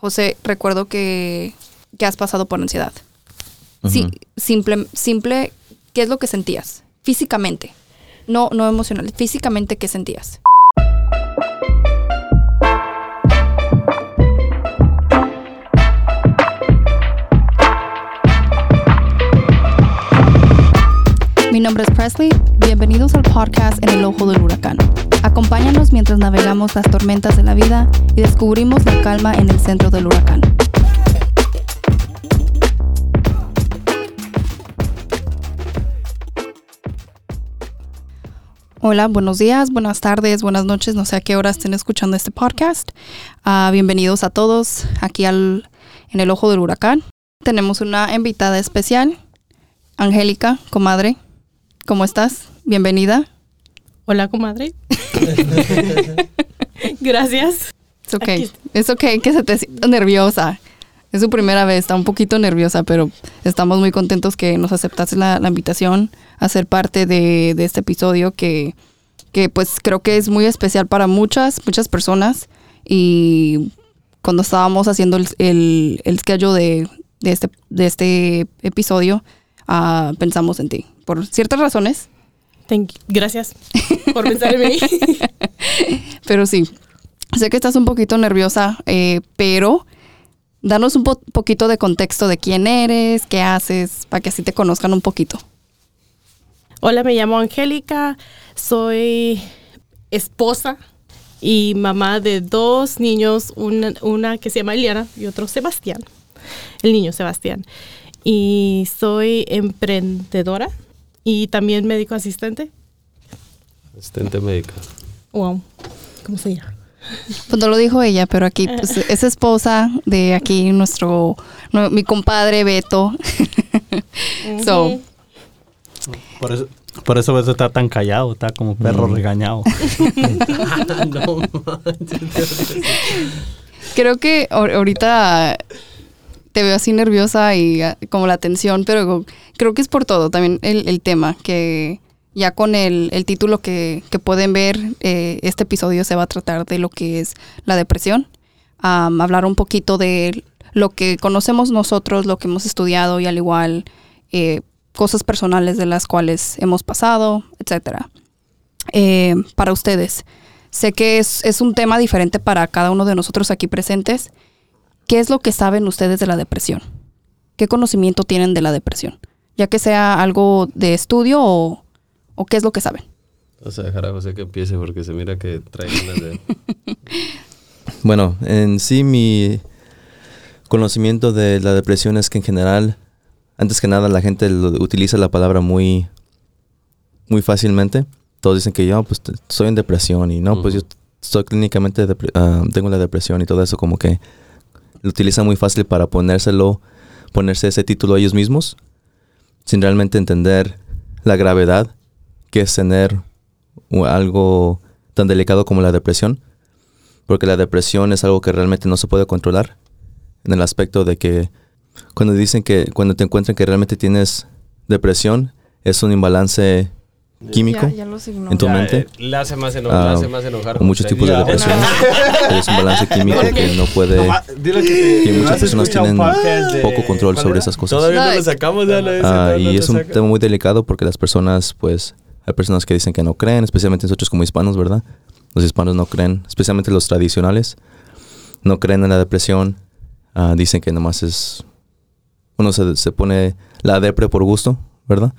José, recuerdo que, que has pasado por ansiedad. Sí, simple, simple, ¿qué es lo que sentías? Físicamente, no, no emocional, físicamente, ¿qué sentías? Mi nombre es Presley, bienvenidos al podcast En el Ojo del Huracán. Acompáñanos mientras navegamos las tormentas de la vida y descubrimos la calma en el centro del huracán. Hola, buenos días, buenas tardes, buenas noches, no sé a qué hora estén escuchando este podcast. Ah, bienvenidos a todos aquí al, en el Ojo del Huracán. Tenemos una invitada especial, Angélica, comadre. ¿Cómo estás? Bienvenida. Hola, comadre. Gracias. Es ok, es ok que se te sienta nerviosa. Es su primera vez, está un poquito nerviosa, pero estamos muy contentos que nos aceptaste la, invitación a ser parte de, este episodio que, que, pues creo que es muy especial para muchas, muchas personas. Y cuando estábamos haciendo el, el, el schedule de, de, este, de este episodio, uh, pensamos en ti. Por ciertas razones. Gracias por pensar en mí. pero sí, sé que estás un poquito nerviosa, eh, pero danos un poquito de contexto de quién eres, qué haces, para que así te conozcan un poquito. Hola, me llamo Angélica, soy esposa y mamá de dos niños, una, una que se llama Eliana y otro Sebastián, el niño Sebastián. Y soy emprendedora y también médico asistente. Asistente médica. Wow. ¿Cómo se llama? Pues no lo dijo ella, pero aquí pues, es esposa de aquí nuestro, mi compadre Beto. so. Por eso, por eso Beto está tan callado, está como perro regañado. Creo que ahorita te veo así nerviosa y ah, como la tensión, pero creo que es por todo, también el, tema, que ya con el, título que, pueden ver, eh, este episodio se va a tratar de lo que es la depresión, hablar un poquito de lo que conocemos nosotros, lo que hemos estudiado y al igual eh, cosas personales de las cuales hemos pasado, etcétera. Eh, para ustedes, sé que es, es un tema diferente para cada uno de nosotros aquí presentes ¿qué es lo que saben ustedes de la depresión? ¿Qué conocimiento tienen de la depresión? Ya que sea algo de estudio o, qué es lo que saben. Vamos a dejar a José que empiece porque se mira que trae unas de... bueno, en sí mi conocimiento de la depresión es que en general, antes que nada la gente utiliza la palabra muy, muy fácilmente. Todos dicen que yo pues estoy en depresión y no, pues yo estoy clínicamente, ah, tengo la depresión y todo eso como que lo utilizan muy fácil para ponérselo, ponerse ese título a ellos mismos, sin realmente entender la gravedad que es tener algo tan delicado como la depresión, porque la depresión es algo que realmente no se puede controlar, en el aspecto de que cuando dicen que cuando te encuentran que realmente tienes depresión, es un imbalance químico en tu mente. Eh, le hace más enojar. hace más enojar muchos tipos de depresión. es un balance químico que no puede. que, muchas personas tienen poco control sobre esas cosas. Todavía no lo sacamos ah, y es un tema muy delicado porque las personas, pues, hay personas que dicen que no creen, especialmente nosotros como hispanos, ¿verdad? Los hispanos no creen, especialmente los tradicionales, no creen en la depresión. Ah, dicen que nomás es. Uno se, se pone la depre por gusto, ¿verdad?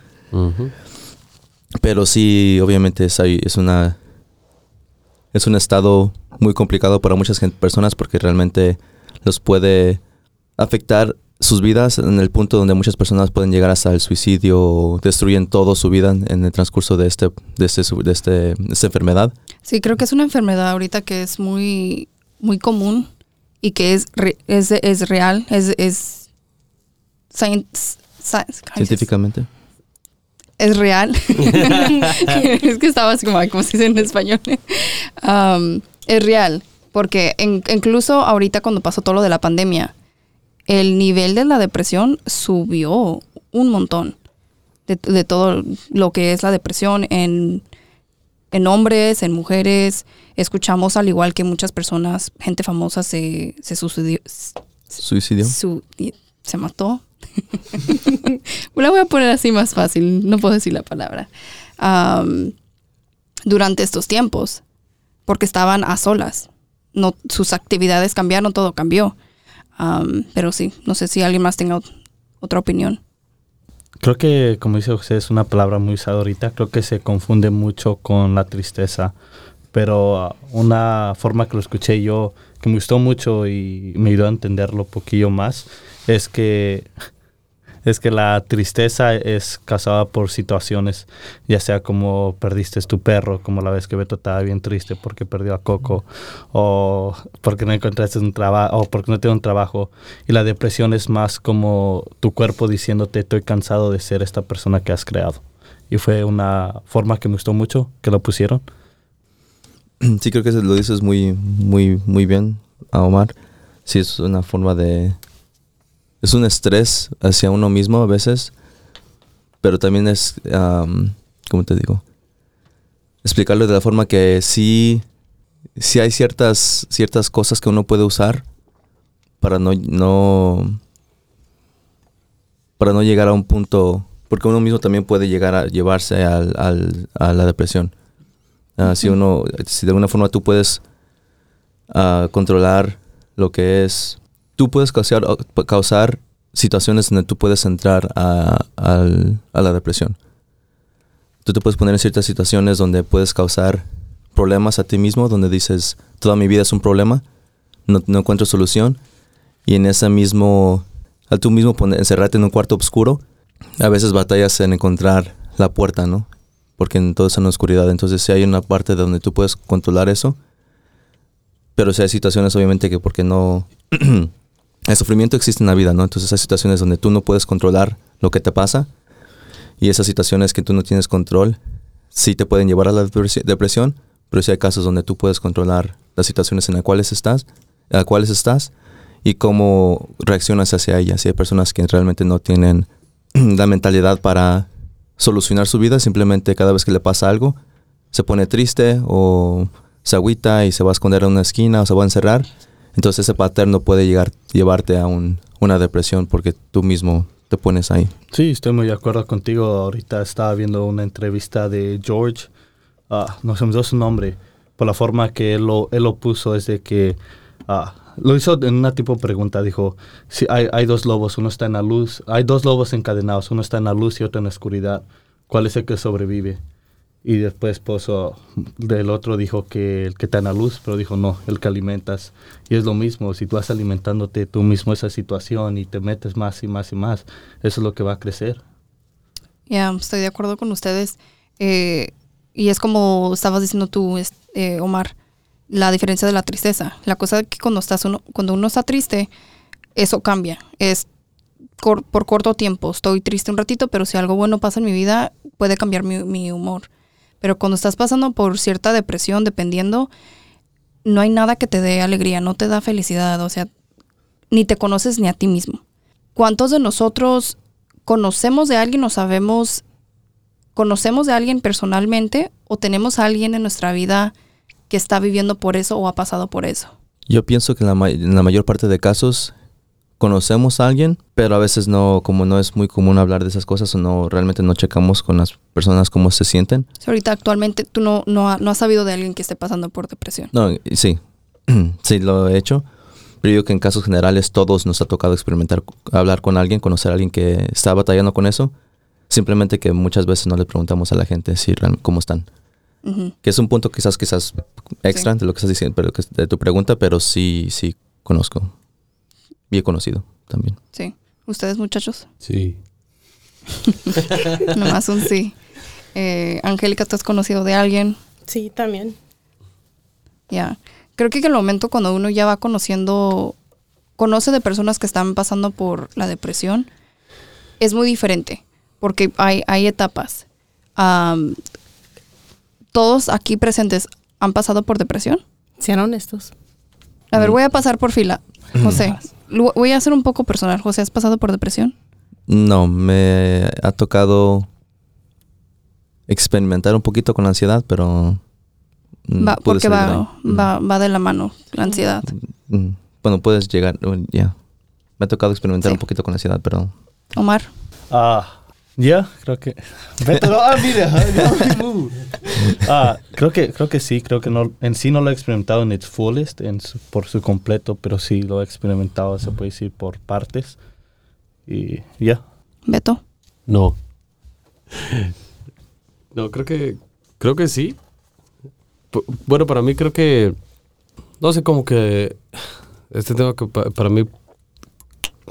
Pero sí, obviamente es, es una es un estado muy complicado para muchas personas porque realmente los puede afectar sus vidas en el punto donde muchas personas pueden llegar hasta el suicidio, destruyen toda su vida en el transcurso de este, de este, de este, esta enfermedad. Sí, creo que es una enfermedad ahorita que es muy, muy común y que es, es, es real, es, es científicamente es real. es que estaba así como, como se dice en español. Um, es real, porque incluso ahorita cuando pasó todo lo de la pandemia, el nivel de la depresión subió un montón de, todo lo que es la depresión en en hombres, en mujeres. Escuchamos al igual que muchas personas, gente famosa se, se suicidió. ¿Suicidio? su- y- se mató. La voy a poner así más fácil, no puedo decir la palabra. Durante estos tiempos, porque estaban a solas. No, sus actividades cambiaron, todo cambió. Am, pero sí, no sé si alguien más tenga ot- otra opinión. Creo que, como dice José, es una palabra muy usada ahorita. Creo que se confunde mucho con la tristeza. Pero ah, una forma que lo escuché yo, que me gustó mucho y me ayudó a entenderlo un poquillo más, es que, es que la tristeza es causada por situaciones, ya sea como perdiste tu perro, como la vez que Beto estaba bien triste porque perdió a Coco, o porque no encontraste un trabajo, o porque no tiene un trabajo. Y la depresión es más como tu cuerpo diciéndote, estoy cansado de ser esta persona que has creado. Y fue una forma que me gustó mucho que lo pusieron. Sí, creo que lo dices muy, muy, muy bien, Omar. Sí, es una forma de... Es un estrés hacia uno mismo a veces, pero también es, am, ¿cómo te digo? Explicarlo de la forma que sí, sí hay ciertas, ciertas cosas que uno puede usar para no, no, para no llegar a un punto, porque uno mismo también puede llegar a llevarse al, al- a la depresión. Ah, Si uno, si de alguna forma tú puedes ah, controlar lo que es, tú puedes causar, situaciones donde tú puedes entrar a, la depresión. Tú te puedes poner en ciertas situaciones donde puedes causar problemas a ti mismo, donde dices, toda mi vida es un problema, no, encuentro solución, y en ese mismo, al tú mismo encerrarte en un cuarto oscuro, a veces batallas en encontrar la puerta, ¿no? porque en todo está en oscuridad. Entonces sí hay una parte donde tú puedes controlar eso, pero sí hay situaciones obviamente que porque no... el sufrimiento existe en la vida, ¿no? Entonces hay situaciones donde tú no puedes controlar lo que te pasa y esas situaciones que tú no tienes control sí te pueden llevar a la depresi- depresión, pero sí hay casos donde tú puedes controlar las situaciones en las cuales estás, en las cuales estás y cómo reaccionas hacia ellas. Y hay personas que realmente no tienen la mentalidad para solucionar su vida, simplemente cada vez que le pasa algo, se pone triste o se agüita y se va a esconder en una esquina o se va a encerrar. Entonces ese pattern no puede llegar, llevarte a un- una depresión porque tú mismo te pones ahí. Sí, estoy muy de acuerdo contigo. Ahorita estaba viendo una entrevista de George. ah, no se me dio su nombre. Por la forma que él lo, él lo puso es de que... ah, lo hizo en una tipo de pregunta. Dijo, si hay, hay dos lobos, uno está en la luz. Hay dos lobos encadenados. Uno está en la luz y otro en la oscuridad. ¿Cuál es el que sobrevive? Y después puso, del otro dijo que el que en la luz, pero dijo no, el que alimentas. Y es lo mismo, si tú vas alimentándote tú mismo esa situación y te metes más y más y más, eso es lo que va a crecer. Ya, estoy de acuerdo con ustedes. Eh, y es como estabas diciendo tú, eh, Omar, la diferencia de la tristeza. La cosa es que cuando, estás uno, cuando uno está triste, eso cambia. Es por corto tiempo. Estoy triste un ratito, pero si algo bueno pasa en mi vida, puede cambiar mi humor. Pero cuando estás pasando por cierta depresión, dependiendo, no hay nada que te dé alegría, no te da felicidad. O sea, ni te conoces ni a ti mismo. ¿Cuántos de nosotros conocemos de alguien o sabemos, conocemos de alguien personalmente o tenemos a alguien en nuestra vida que está viviendo por eso o ha pasado por eso? Yo pienso que en la, en la mayor parte de casos conocemos a alguien, pero a veces no, como no es muy común hablar de esas cosas o no, realmente no checamos con las personas cómo se sienten. O sea, ahorita actualmente tú no, no, ha- no has sabido de alguien que esté pasando por depresión. No, sí, sí lo he hecho, pero yo que en casos generales todos nos ha tocado experimentar, hablar con alguien, conocer a alguien que está batallando con eso, simplemente que muchas veces no le preguntamos a la gente si cómo están. Ujú. Que es un punto quizás quizás extra de lo que estás diciendo, pero de tu pregunta, pero sí, sí conozco. Y he conocido también. Sí. ¿Ustedes, muchachos? Sí. Nomás un sí. Eh, Angélica, ¿tú has conocido de alguien? Sí, también. Ya. Creo que en el momento cuando uno ya va conociendo, conoce de personas que están pasando por la depresión, es muy diferente, porque hay, hay etapas. Am, ¿Todos aquí presentes han pasado por depresión? Sean honestos. A ver, voy a pasar por fila. José, lo- voy a hacer un poco personal. José, ¿has pasado por depresión? No, me ha tocado experimentar un poquito con la ansiedad, pero... mm, Va, porque va. Mm. va, va de la mano la ansiedad. Mm, Bueno, puedes llegar, ya. Me ha tocado experimentar Sí. un poquito con la ansiedad, pero... Omar, Ah, ya, creo que. Beto, no, ah, mira, no, Ah, creo que, creo que sí, creo que no, en sí no lo he experimentado en its fullest, en su- por su completo, pero sí lo he experimentado, se puede decir, por partes. Y ya. Beto. No. No, creo que. Creo que sí. Pu- Bueno, para mí creo que. No sé, como que. Este tema que pa- para mí.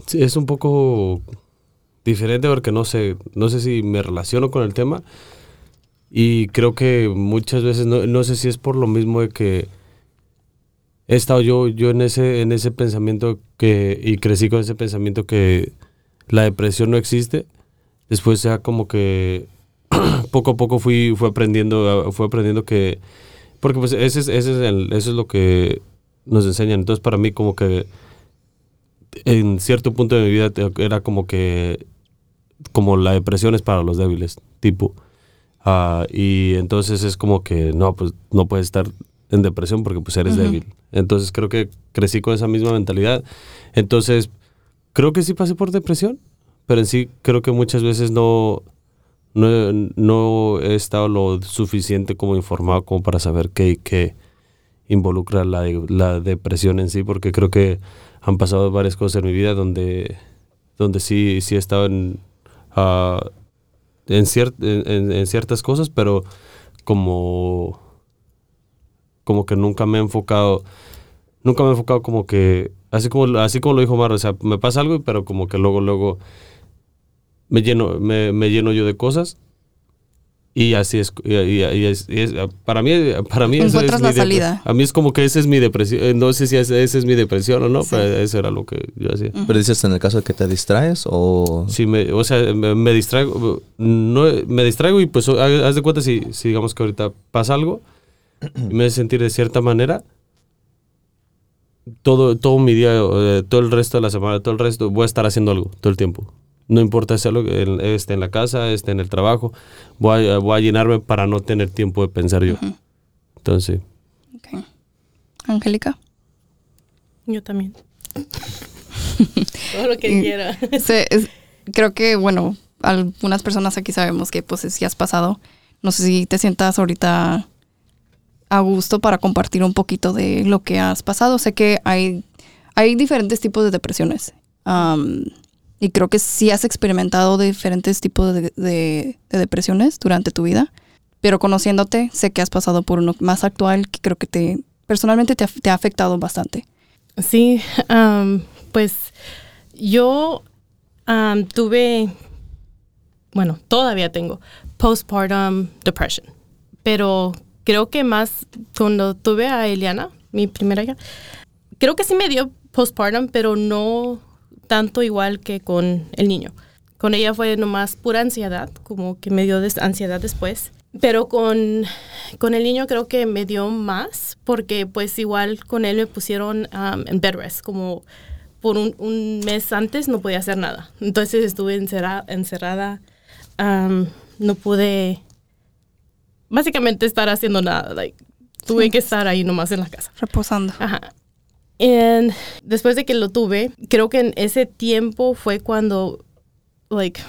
sí, es un poco diferente porque no sé. No sé si me relaciono con el tema. Y creo que muchas veces. No, no sé si es por lo mismo de que. He estado yo, yo en ese, en ese pensamiento que. Y crecí con ese pensamiento que la depresión no existe después ya como que poco a poco fui, fui aprendiendo, fui aprendiendo que, porque pues ese es, ese es el- eso es lo que nos enseñan. Entonces para mí como que en cierto punto de mi vida era como que, como la depresión es para los débiles, tipo. Ah, y entonces es como que no, pues no puedes estar en depresión porque pues eres débil. Entonces creo que crecí con esa misma mentalidad. Entonces creo que sí pasé por depresión, pero en sí creo que muchas veces no, no, no he estado lo suficiente como informado como para saber qué, qué involucra la, la depresión en sí, porque creo que han pasado varias cosas en mi vida donde, donde sí, sí he estado en, en, cier- en- ciertas cosas, pero como, como que nunca me he enfocado, nunca me he enfocado como que, así como, así como lo dijo Mar, o sea, me pasa algo, pero como que luego, luego me lleno, me lleno yo de cosas. Y así es, y, y- y es- y es- para mí, para mí eso es Encuentras la mi salida. A mí es como que esa es mi depresión, eh, no sé si esa esa es mi depresión o no, Sí. pero eso era lo que yo hacía. ¿Pero dices en el caso de que te distraes o...? Sí, me, o sea, me, me distraigo, no, me distraigo y pues haz haz de cuenta si, si digamos que ahorita pasa algo y me hace sentir de cierta manera, todo, todo mi día, eh, todo el resto de la semana, todo el resto, voy a estar haciendo algo todo el tiempo. No importa en- esté en la casa, esté en el trabajo, voy a, voy a llenarme para no tener tiempo de pensar yo. Entonces, Ok. Angélica. Yo también. Todo lo que Mm. quiera. Se- es- creo que, bueno, algunas personas aquí sabemos que pues si has pasado. No sé si te sientas ahorita a gusto para compartir un poquito de lo que has pasado. Sé que hay, hay diferentes tipos de depresiones. Am, y creo que sí has experimentado diferentes tipos de, de- de depresiones durante tu vida. Pero conociéndote, sé que has pasado por uno más actual que creo que te personalmente te ha, afectado bastante. Sí, pues yo tuve, bueno, todavía tengo postpartum depression, pero creo que más cuando tuve a Eliana, mi primera hija, creo que sí me dio postpartum, pero no tanto igual que con el niño. Con ella fue nomás pura ansiedad, como que me dio ansiedad después. Pero con, con el niño creo que me dio más, porque pues igual con él me pusieron um, en bed rest, como por un, un mes antes no podía hacer nada. Entonces estuve encerra- encerrada, um, no pude básicamente estar haciendo nada. Like, tuve Sí. que estar ahí nomás en la casa. Reposando. Ajá. Y después de que lo tuve, creo que en ese tiempo fue cuando, like,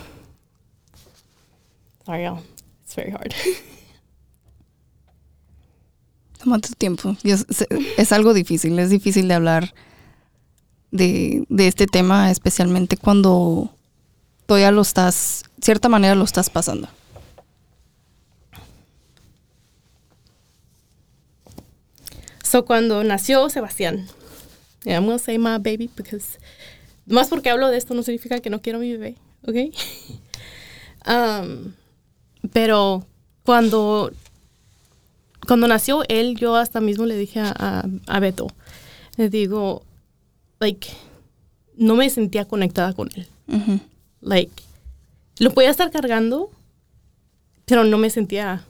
sorry, y'all, it's very hard. Toma tu tiempo. Es algo difícil, es difícil de hablar de, de este tema, especialmente cuando todavía lo estás, cierta manera lo estás pasando. So, cuando nació Sebastián, yeah, I'm gonna say my baby because, más porque hablo de esto no significa que no quiero a mi bebé, ¿ok? Um, pero cuando, cuando nació él, yo hasta mismo le dije a, a, a Beto, le digo, like, no me sentía conectada con él. Like, lo podía estar cargando, pero no me sentía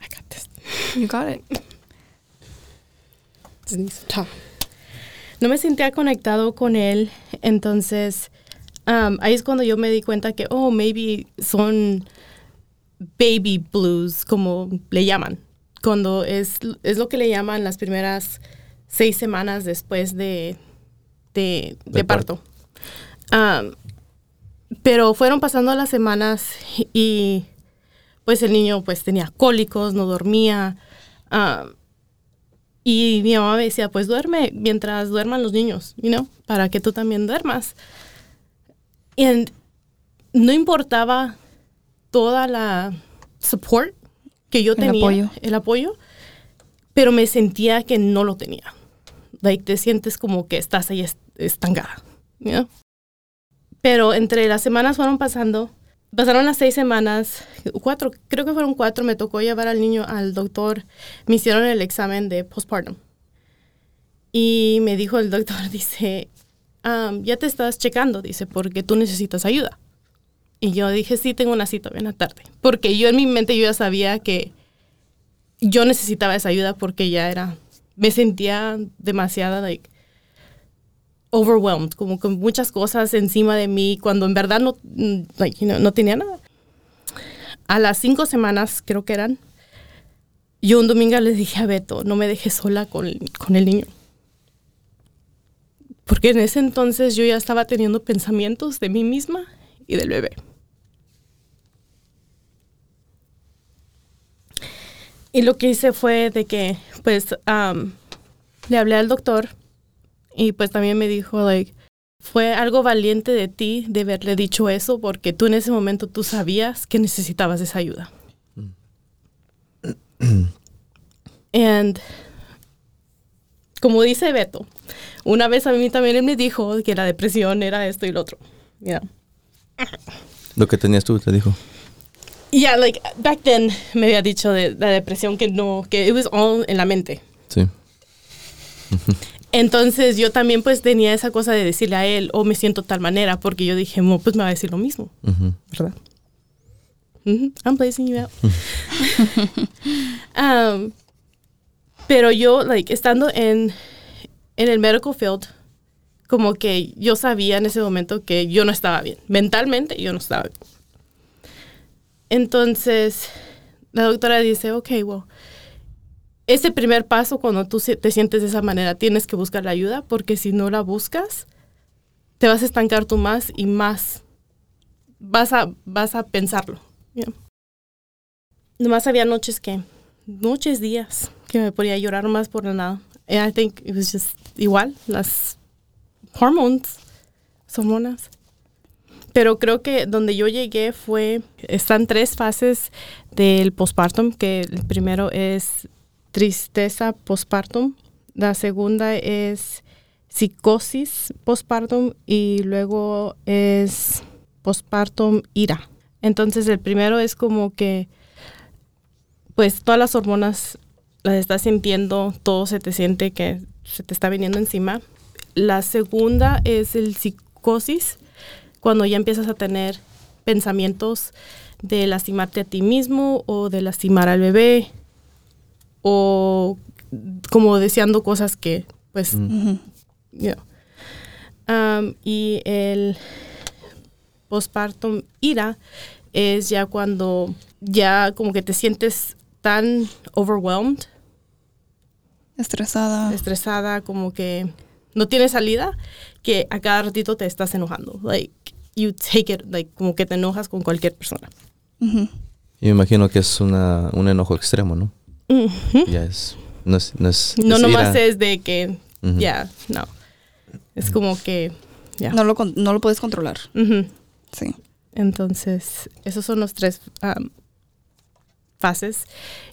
I got this. You got it. No me sentía conectado con él, entonces um, ahí es cuando yo me di cuenta que, oh, maybe son baby blues, como le llaman, cuando es, es lo que le llaman las primeras seis semanas después de, de, de De parto. Um, pero fueron pasando las semanas y pues el niño pues tenía cólicos, no dormía. y mi mamá me decía, pues duerme mientras duerman los niños, you know, para que tú también duermas. Y no importaba toda la support que yo El tenía, apoyo. el apoyo, pero me sentía que no lo tenía. Like, te sientes como que estás ahí est- estancada, you know? Pero entre las semanas fueron pasando, pasaron las seis semanas, cuatro, creo que fueron cuatro, me tocó llevar al niño al doctor, me hicieron el examen de postpartum. Y me dijo el doctor, dice, "Am, ya te estás checando, dice, porque tú necesitas ayuda. Y yo dije, sí, tengo una cita bien a tarde. Porque yo en mi mente yo ya sabía que yo necesitaba esa ayuda porque ya era, me sentía demasiada, like, overwhelmed, como con muchas cosas encima de mí, cuando en verdad no, mm, like, you know, no tenía nada. A las cinco semanas, creo que eran, yo un domingo le dije a Beto, no me dejes sola con, con el niño. Porque en ese entonces yo ya estaba teniendo pensamientos de mí misma y del bebé. Y lo que hice fue de que, pues, am, le hablé al doctor y pues también me dijo, like, fue algo valiente de ti de haberle dicho eso porque tú en ese momento tú sabías que necesitabas esa ayuda. And como dice Beto, una vez a mí también él me dijo que la depresión era esto y lo otro. Yeah. Lo que tenías tú, te dijo. Yeah, like back then me había dicho de la depresión que no, que it was all en la mente. Sí. Entonces yo también pues tenía esa cosa de decirle a él, oh, me siento tal manera, porque yo dije, "Mo, pues me va a decir lo mismo. ¿verdad? I'm blazing you out. Um, pero yo, like, estando en, en el medical field, como que yo sabía en ese momento que yo no estaba bien. Mentalmente yo no estaba bien. Entonces, la doctora dice, ok, well, ese primer paso cuando tú te sientes de esa manera, tienes que buscar la ayuda, porque si no la buscas, te vas a estancar tú más y más vas a, vas a pensarlo. Yeah. Nomás había noches que, noches, días, que me podía llorar más por nada. And I think it was just igual, las hormones, hormonas. Pero creo que donde yo llegué fue, están tres fases del postpartum, que el primero es tristeza postpartum, la segunda es psicosis postpartum y luego es postpartum ira. Entonces el primero es como que pues todas las hormonas las estás sintiendo, todo se te siente que se te está viniendo encima. La segunda es el psicosis, cuando ya empiezas a tener pensamientos de lastimarte a ti mismo o de lastimar al bebé o como deseando cosas que pues Ujú. you know. Um, y el postpartum ira es ya cuando ya como que te sientes tan overwhelmed, Estresada. estresada, como que no tienes salida, que a cada ratito te estás enojando. Like, you take it, like, como que te enojas con cualquier persona. Ujú. Y me imagino que es una, un enojo extremo, ¿no? Ya es. No es. No, es, No es nomás ira. es de que, ya, no. Es como que, ya. No, lo, no lo puedes controlar. Sí. Entonces, esos son los tres fases.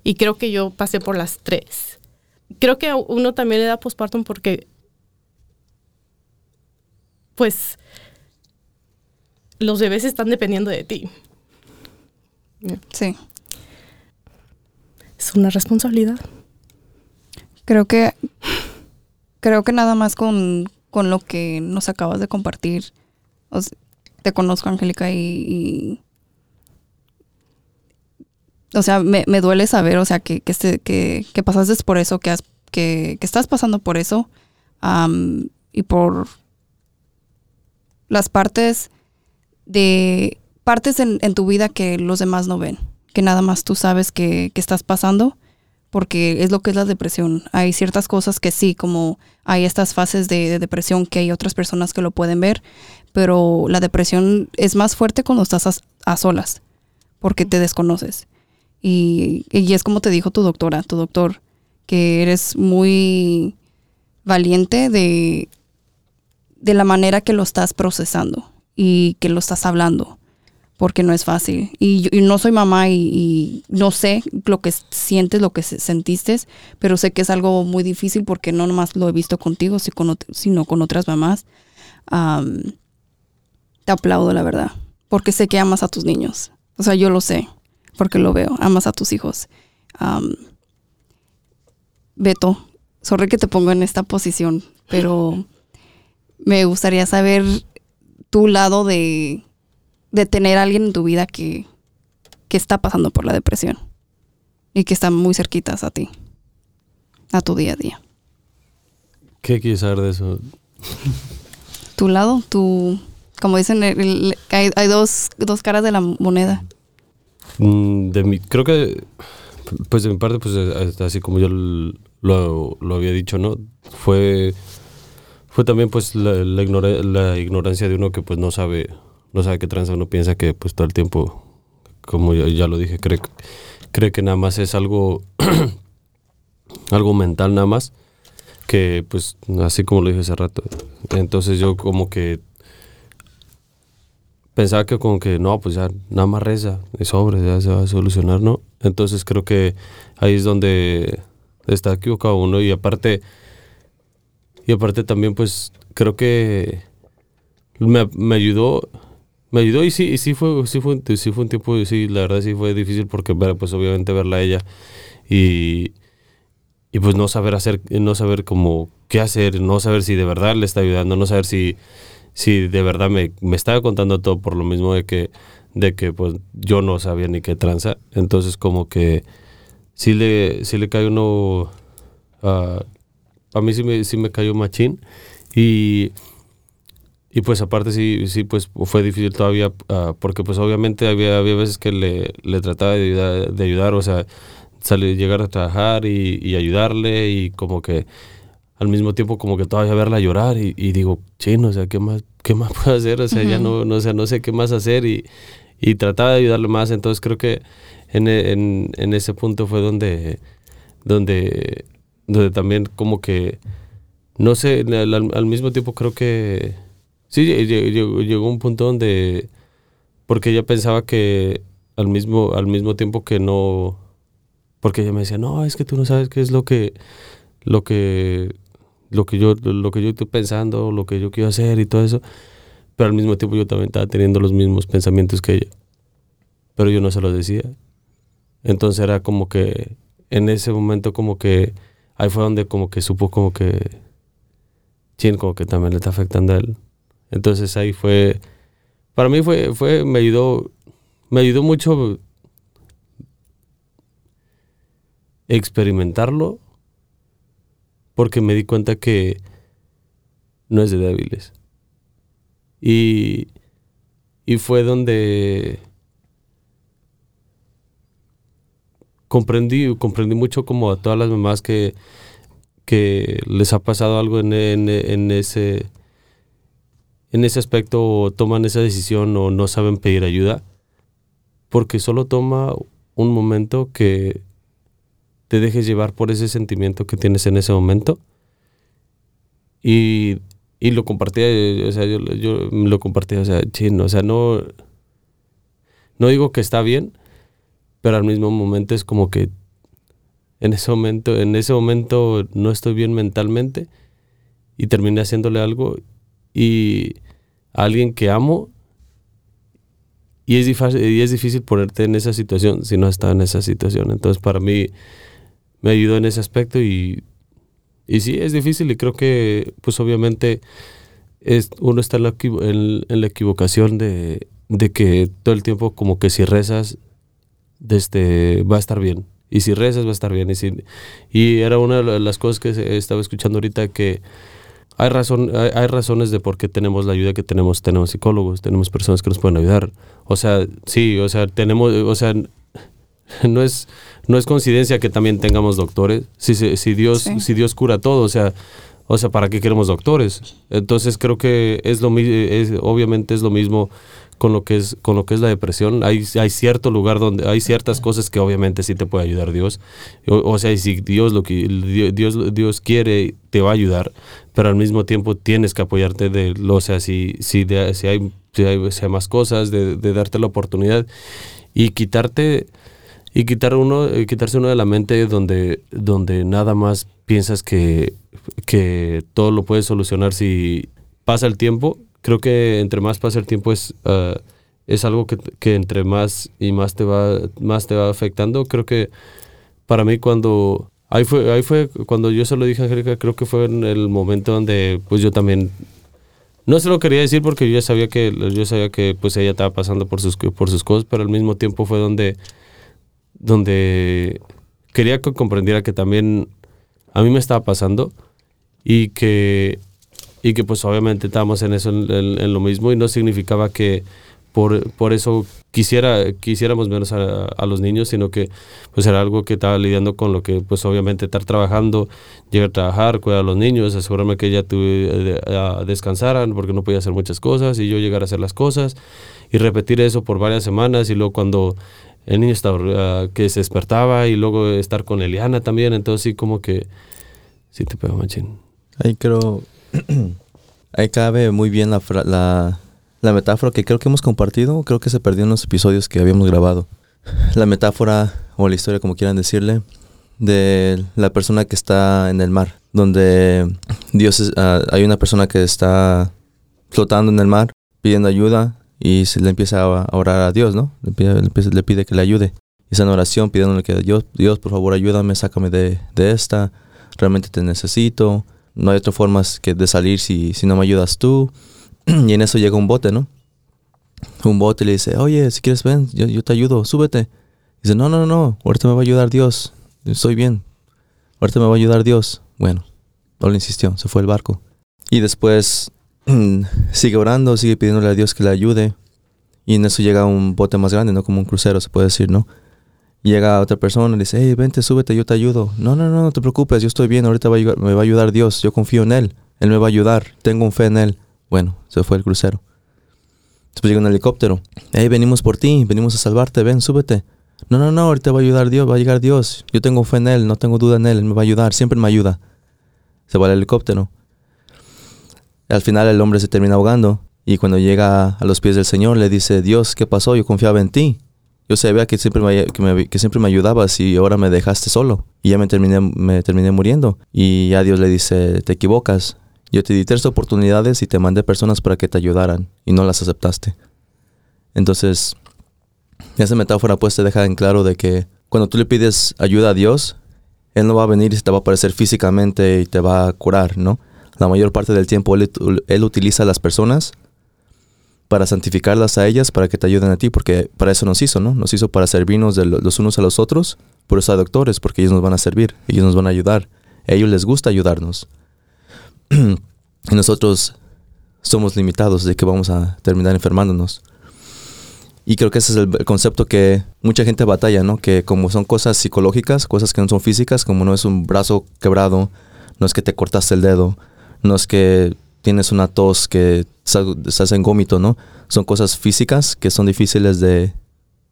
Y creo que yo pasé por las tres. Creo que a uno también le da postpartum porque, pues, los bebés están dependiendo de ti. Sí. Es una responsabilidad. Creo que. Creo que nada más con, con lo que nos acabas de compartir. te conozco, Angélica, y, o sea, me, me duele saber, o sea, que, que, este- que, que pasaste por eso, que, has, que, estás pasando por eso y por las partes de partes en tu vida que los demás no ven, que nada más tú sabes que, que estás pasando, porque es lo que es la depresión. Hay ciertas cosas que sí, como hay estas fases de, de depresión que hay otras personas que lo pueden ver, pero la depresión es más fuerte cuando estás a, a solas, porque te desconoces. Y, y es como te dijo tu doctora, tu doctor, que eres muy valiente de, de la manera que lo estás procesando y que lo estás hablando, porque no es fácil. Y, yo- no soy mamá y, no sé lo que sientes, lo que se- sentiste, pero sé que es algo muy difícil porque no nomás lo he visto contigo, sino con otras mamás. Am, te aplaudo, la verdad, porque sé que amas a tus niños. O sea, yo lo sé, porque lo veo, amas a tus hijos. Beto, sorry que te pongo en esta posición, pero me gustaría saber tu lado de, de tener a alguien en tu vida que, que está pasando por la depresión y que están muy cerquitas a ti, a tu día a día. ¿Qué quieres saber de eso? Tu lado, tu, como dicen, el- el- hay, hay dos, dos caras de la moneda. Mm, De mi, creo que, pues de mi parte, pues eh, así como yo lo, lo había dicho, ¿no? Fue, fue también pues la, la, ignora- la ignorancia de uno que pues no sabe, no sabe qué tranza, uno piensa que pues todo el tiempo, como ya, ya lo dije, cree, cree que nada más es algo, algo mental nada más, que pues así como lo dije hace rato. Entonces yo como que pensaba que como que no, pues ya nada más reza, es sobre, ya se va a solucionar, ¿no? Entonces creo que ahí es donde está equivocado uno y aparte, y aparte también pues creo que me, me ayudó, me ayudó y sí, y sí fue, sí fue, sí fue un tiempo, sí, la verdad sí fue difícil porque pues obviamente verla a ella y, y pues no saber hacer, no saber como qué hacer, no saber si de verdad le está ayudando, no saber si si de verdad me, me estaba contando todo por lo mismo de que, de que pues yo no sabía ni qué tranza. Entonces como que sí le, sí le cae uno, ah, a mí sí me, sí me cayó machín y, y pues aparte sí, sí pues fue difícil todavía ah, porque pues obviamente había, había veces que le, le trataba de ayudar, de ayudar, o sea, salir, llegar a trabajar y, y ayudarle y como que al mismo tiempo como que todavía verla llorar y, y digo, chino, o sea, ¿qué más, qué más puedo hacer? O sea, ya no, no, o sea, no sé qué más hacer y, y trataba de ayudarle más. Entonces creo que en, en, en ese punto fue donde, donde, donde también como que, no sé, al mismo tiempo creo que, sí, lle- lle- llegó, llegó un punto donde, porque ella pensaba que al mismo, al mismo tiempo que no, porque ella me decía, no, es que tú no sabes qué es lo que, lo que lo que yo lo que yo estoy pensando, lo que yo quiero hacer y todo eso, pero al mismo tiempo yo también estaba teniendo los mismos pensamientos que ella. Pero yo no se los decía. Entonces era como que en ese momento como que ahí fue donde como que supo como que chin como que también le está afectando a él. Entonces ahí fue para mí fue fue me ayudó me ayudó mucho experimentarlo porque me di cuenta que no es de débiles. Y, y fue donde comprendí, comprendí mucho como a todas las mamás que, que les ha pasado algo en, en, en ese en ese aspecto toman esa decisión o no saben pedir ayuda porque solo toma un momento que te dejes llevar por ese sentimiento que tienes en ese momento. Y, y lo compartía, o sea, yo, yo lo compartía, o sea, chino, o sea, no, no digo que está bien, pero al mismo momento es como que en ese momento, en ese momento no estoy bien mentalmente y terminé haciéndole algo y alguien que amo y es, difícil, y es difícil ponerte en esa situación si no estás en esa situación. Entonces para mí me ayudó en ese aspecto y, y sí, es difícil y creo que pues obviamente es, uno está en la, en- la equivocación de, de que todo el tiempo como que si rezas este, va a estar bien. Y si rezas, va a estar bien. Y, si, y era una de las cosas que estaba escuchando ahorita que hay, razón, hay, razones de por qué tenemos la ayuda que tenemos. Tenemos psicólogos, tenemos personas que nos pueden ayudar. O sea, sí, o sea, tenemos, o sea, no es, no es coincidencia que también tengamos doctores. Si, si, Dios, si Dios cura todo, o sea, o sea, ¿para qué queremos doctores? Entonces creo que es lo mismo, obviamente es lo mismo con lo que es con lo que es la depresión hay, hay cierto lugar donde hay ciertas cosas que obviamente sí te puede ayudar Dios. O, sea si Dios lo que Dios Dios quiere te va a ayudar pero al mismo tiempo tienes que apoyarte de lo o sea si si, si, hay, si hay, más cosas de, de, darte la oportunidad y quitarte y quitar uno quitarse uno de la mente donde donde nada más piensas que que todo lo puedes solucionar si pasa el tiempo creo que entre más pasa el tiempo es, ah, es algo que, que, entre más y más te, va, más te va afectando. Creo que para mí cuando... Ahí fue, ahí fue cuando yo se lo dije a Angélica, creo que fue en el momento donde pues yo también... No se lo quería decir porque yo ya sabía que, yo sabía que pues ella estaba pasando por sus, por sus cosas, pero al mismo tiempo fue donde, donde quería que comprendiera que también a mí me estaba pasando y que y que pues obviamente estábamos en eso, en, lo mismo y no significaba que por, por eso quisiera, quisiéramos menos a, los niños, sino que pues era algo que estaba lidiando con lo que pues obviamente estar trabajando, llegar a trabajar, cuidar a los niños, asegurarme que ella tuve, eh, descansaran porque no podía hacer muchas cosas y yo llegar a hacer las cosas y repetir eso por varias semanas y luego cuando el niño estaba, ah, que se despertaba y luego estar con Eliana también, entonces sí como que sí te pego machín. Ahí creo Ahí cabe muy bien la, la, la, metáfora que creo que hemos compartido, creo que se perdió en los episodios que habíamos grabado. La metáfora o la historia, como quieran decirle, de la persona que está en el mar, donde Dios ah, hay una persona que está flotando en el mar pidiendo ayuda y se le empieza a orar a Dios, ¿no? Le pide, que le ayude. Y en oración pidiéndole que Dios, Dios, por favor, ayúdame, sácame de, de esta, realmente te necesito no hay otra forma que de salir si, si no me ayudas tú. y en eso llega un bote, ¿no? Un bote le dice, oye, si quieres ven, yo, yo te ayudo, súbete. dice, no, no, no, ahorita me va a ayudar Dios, estoy bien. Ahorita me va a ayudar Dios. Bueno, no le insistió, se fue el barco. Y después sigue orando, sigue pidiéndole a Dios que le ayude. Y en eso llega un bote más grande, ¿no? Como un crucero, se puede decir, ¿no? Llega otra persona y dice, hey, vente, súbete, yo te ayudo. No, no, no, no te preocupes, yo estoy bien, ahorita me va a ayudar Dios, yo confío en Él, Él me va a ayudar, tengo un fe en Él. Bueno, se fue el crucero. Después llega un helicóptero. Hey, venimos por ti, venimos a salvarte, ven, súbete. No, no, no, ahorita va a ayudar Dios, va a llegar Dios. Yo tengo fe en Él, no tengo duda en Él, Él me va a ayudar, siempre me ayuda. Se va el helicóptero. Al final el hombre se termina ahogando y cuando llega a los pies del Señor le dice, Dios, ¿qué pasó? Yo confiaba en ti. Yo sabía que siempre me, que, siempre me ayudabas y ahora me dejaste solo. Y ya me terminé, me terminé muriendo. Y ya Dios le dice, te equivocas. Yo te di tres oportunidades y te mandé personas para que te ayudaran y no las aceptaste. Entonces, esa metáfora pues te deja en claro de que cuando tú le pides ayuda a Dios, Él no va a venir y te va a aparecer físicamente y te va a curar, ¿no? La mayor parte del tiempo Él, él utiliza a las personas para santificarlas a ellas, para que te ayuden a ti, porque para eso nos hizo, ¿no? Nos hizo para servirnos de los unos a los otros, por eso hay doctores, porque ellos nos van a servir, ellos nos van a ayudar, a ellos les gusta ayudarnos. y nosotros somos limitados de que vamos a terminar enfermándonos. Y creo que ese es el, concepto que mucha gente batalla, ¿no? Que como son cosas psicológicas, cosas que no son físicas, como no es un brazo quebrado, no es que te cortaste el dedo, no es que tienes una tos que estás en gómito, ¿no? Son cosas físicas que son difíciles de,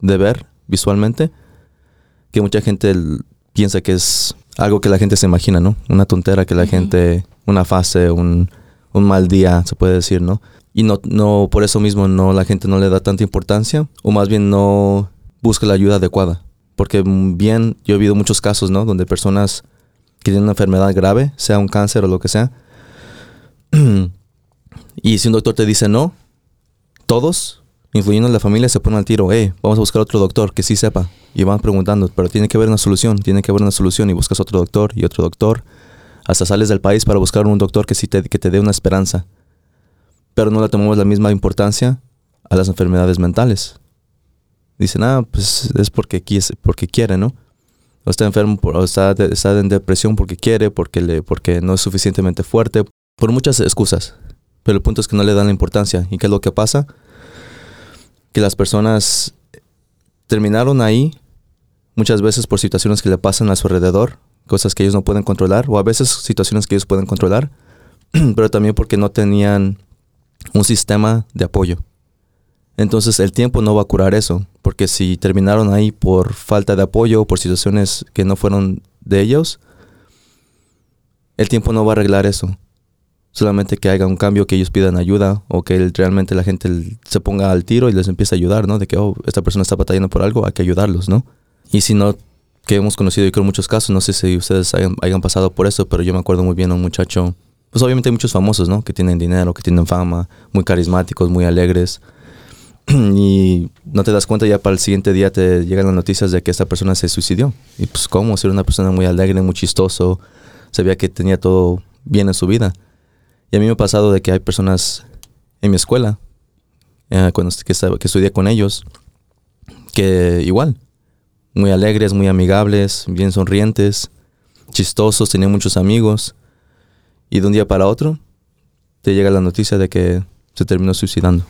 ver visualmente, que mucha gente piensa que es algo que la gente se imagina, ¿no? Una tontera que la gente, una fase, un, un, mal día, se puede decir, ¿no? Y no, no, por eso mismo no, la gente no le da tanta importancia, o más bien no busca la ayuda adecuada. Porque bien, yo he visto muchos casos, ¿no? Donde personas que tienen una enfermedad grave, sea un cáncer o lo que sea, y si un doctor te dice no, todos, incluyendo la familia, se ponen al tiro. Hey, vamos a buscar otro doctor que sí sepa. Y van preguntando, pero tiene que haber una solución, tiene que haber una solución. Y buscas otro doctor y otro doctor. Hasta sales del país para buscar un doctor que sí te, que te dé una esperanza. Pero no le tomamos la misma importancia a las enfermedades mentales. Dicen, ah, pues es porque, porque quiere, ¿no? O está enfermo, o está, en depresión porque quiere, porque, porque no es suficientemente fuerte, por muchas excusas. Pero el punto es que no le dan la importancia. ¿Y qué es lo que pasa? Que las personas terminaron ahí muchas veces por situaciones que le pasan a su alrededor, cosas que ellos no pueden controlar, o a veces situaciones que ellos pueden controlar, pero también porque no tenían un sistema de apoyo. Entonces el tiempo no va a curar eso, porque si terminaron ahí por falta de apoyo o por situaciones que no fueron de ellos, el tiempo no va a arreglar eso. Solamente que haya un cambio, que ellos pidan ayuda o que el- realmente la gente l- se ponga al tiro y les empiece a ayudar, ¿no? De que, oh, esta persona está batallando por algo, hay que ayudarlos, ¿no? Y si no, que hemos conocido yo creo muchos casos, no sé si ustedes hayan, hayan pasado por eso, pero yo me acuerdo muy bien a un muchacho, pues obviamente hay muchos famosos, ¿no? Que tienen dinero, que tienen fama, muy carismáticos, muy alegres. y no te das cuenta ya para el siguiente día te llegan las noticias de que esta persona se suicidió. Y pues cómo, si era una persona muy alegre, muy chistoso, sabía que tenía todo bien en su vida. Y a mí me ha pasado de que hay personas en mi escuela, eh, cuando que, que estudié con ellos, que igual, muy alegres, muy amigables, bien sonrientes, chistosos, tenían muchos amigos. Y de un día para otro te llega la noticia de que se terminó suicidando.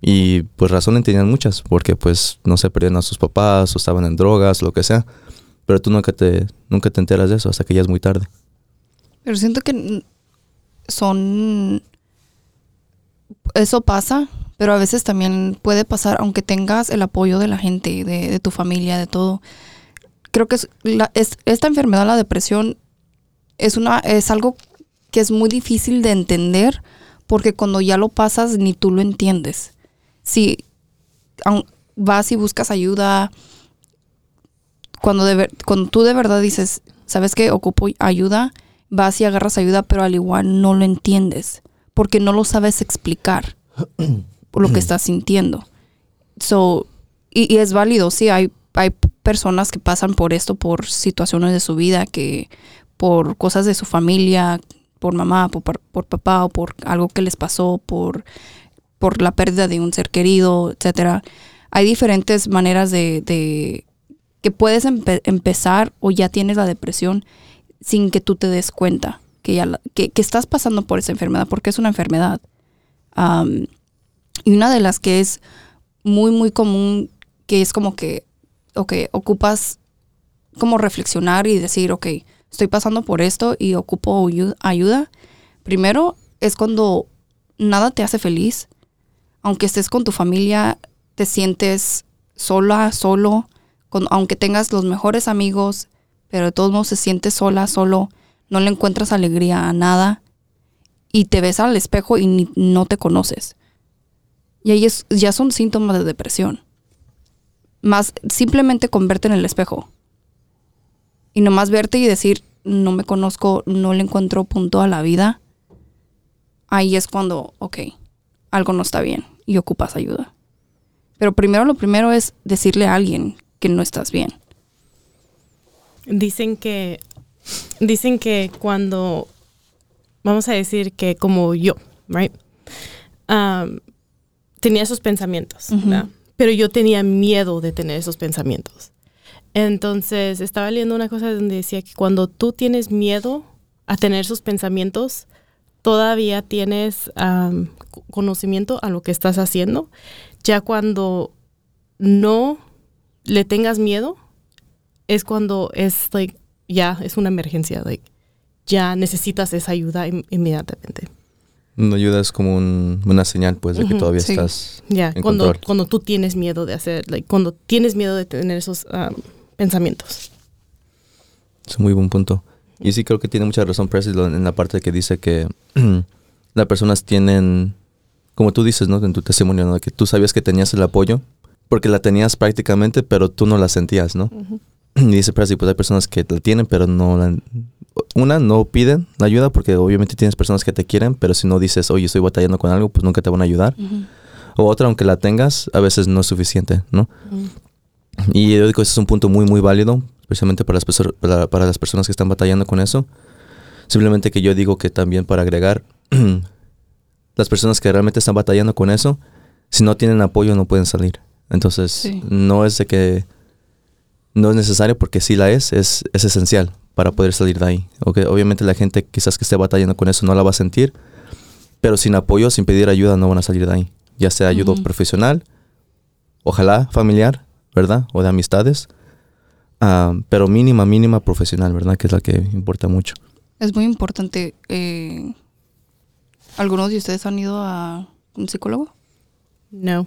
Y pues razones tenían muchas, porque pues no se perdieron a sus papás o estaban en drogas, lo que sea. Pero tú nunca te, nunca te enteras de eso hasta que ya es muy tarde. Pero siento que son... Eso pasa, pero a veces también puede pasar, aunque tengas el apoyo de la gente, de, de tu familia, de todo. Creo que es, esta enfermedad, la depresión, es, una, es algo que es muy difícil de entender porque cuando ya lo pasas ni tú lo entiendes. Si vas y buscas ayuda, cuando, de ver- cuando tú de verdad dices, ¿sabes qué? Ocupo ayuda, vas y agarras ayuda, pero al igual no lo entiendes, porque no lo sabes explicar lo que estás sintiendo. So, y, es válido, sí, hay, hay personas que pasan por esto, por situaciones de su vida, que por cosas de su familia, por mamá, por, por papá, o por algo que les pasó, por, por la pérdida de un ser querido, etcétera. Hay diferentes maneras de, de que puedes empe- empezar o ya tienes la depresión sin que tú te des cuenta que, ya la- que, estás pasando por esa enfermedad, porque es una enfermedad. Y una de las que es muy, muy común, que es como que, ok, ocupas como reflexionar y decir, ok, estoy pasando por esto y ocupo ayu- ayuda. Primero es cuando nada te hace feliz, aunque estés con tu familia, te sientes sola, solo, con- aunque tengas los mejores amigos, pero de todos modos se sientes sola, solo, no le encuentras alegría a nada y te ves al espejo y no te conoces. Y ahí es- ya son síntomas de depresión. Más simplemente con verte en el espejo. Y nomás verte y decir, no me conozco, no le encuentro punto a la vida. Ahí es cuando, ok, algo no está bien y ocupas ayuda. Pero primero lo primero es decirle a alguien que no estás bien. Dicen que, dicen que cuando, vamos a decir que como yo, right? Um, tenía esos pensamientos, pero yo tenía miedo de tener esos pensamientos. Entonces, estaba leyendo una cosa donde decía que cuando tú tienes miedo a tener esos pensamientos, todavía tienes um, co- conocimiento a lo que estás haciendo. Ya cuando no le tengas miedo, es cuando es like ya es una emergencia, like ya necesitas esa ayuda in- inmediatamente. Una ayuda es como un- una señal, pues, de que todavía sí. estás Ya, cuando control. cuando tú tienes miedo de hacer, like cuando tienes miedo de tener esos um, pensamientos. Es un muy buen punto. Y sí creo que tiene mucha razón Presley en la parte que dice que las personas tienen, como tú dices, ¿no? En tu testimonio, ¿no? Que tú sabías que tenías el apoyo, porque la tenías prácticamente, pero tú no la sentías, ¿no? Y dice Presley, pues hay personas que la tienen, pero no la... Una, no piden la ayuda, porque obviamente tienes personas que te quieren, pero si no dices, oye, estoy batallando con algo, pues nunca te van a ayudar. O otra, aunque la tengas, a veces no es suficiente, ¿no? Y yo digo que ese es un punto muy, muy válido, especialmente para las, para, para las personas que están batallando con eso. Simplemente que yo digo que también para agregar, las personas que realmente están batallando con eso, si no tienen apoyo no pueden salir. Entonces, Sí. no es de que no es necesario porque sí la es, es, es esencial para poder salir de ahí. Ok, Obviamente la gente quizás que esté batallando con eso no la va a sentir, pero sin apoyo, sin pedir ayuda, no van a salir de ahí. Ya sea ayuda Ujú. profesional, ojalá familiar, ¿verdad? O de amistades, ah, pero mínima, mínima profesional, ¿verdad? Que es la que importa mucho. Es muy importante. eh, ¿Algunos de ustedes han ido a un psicólogo? No.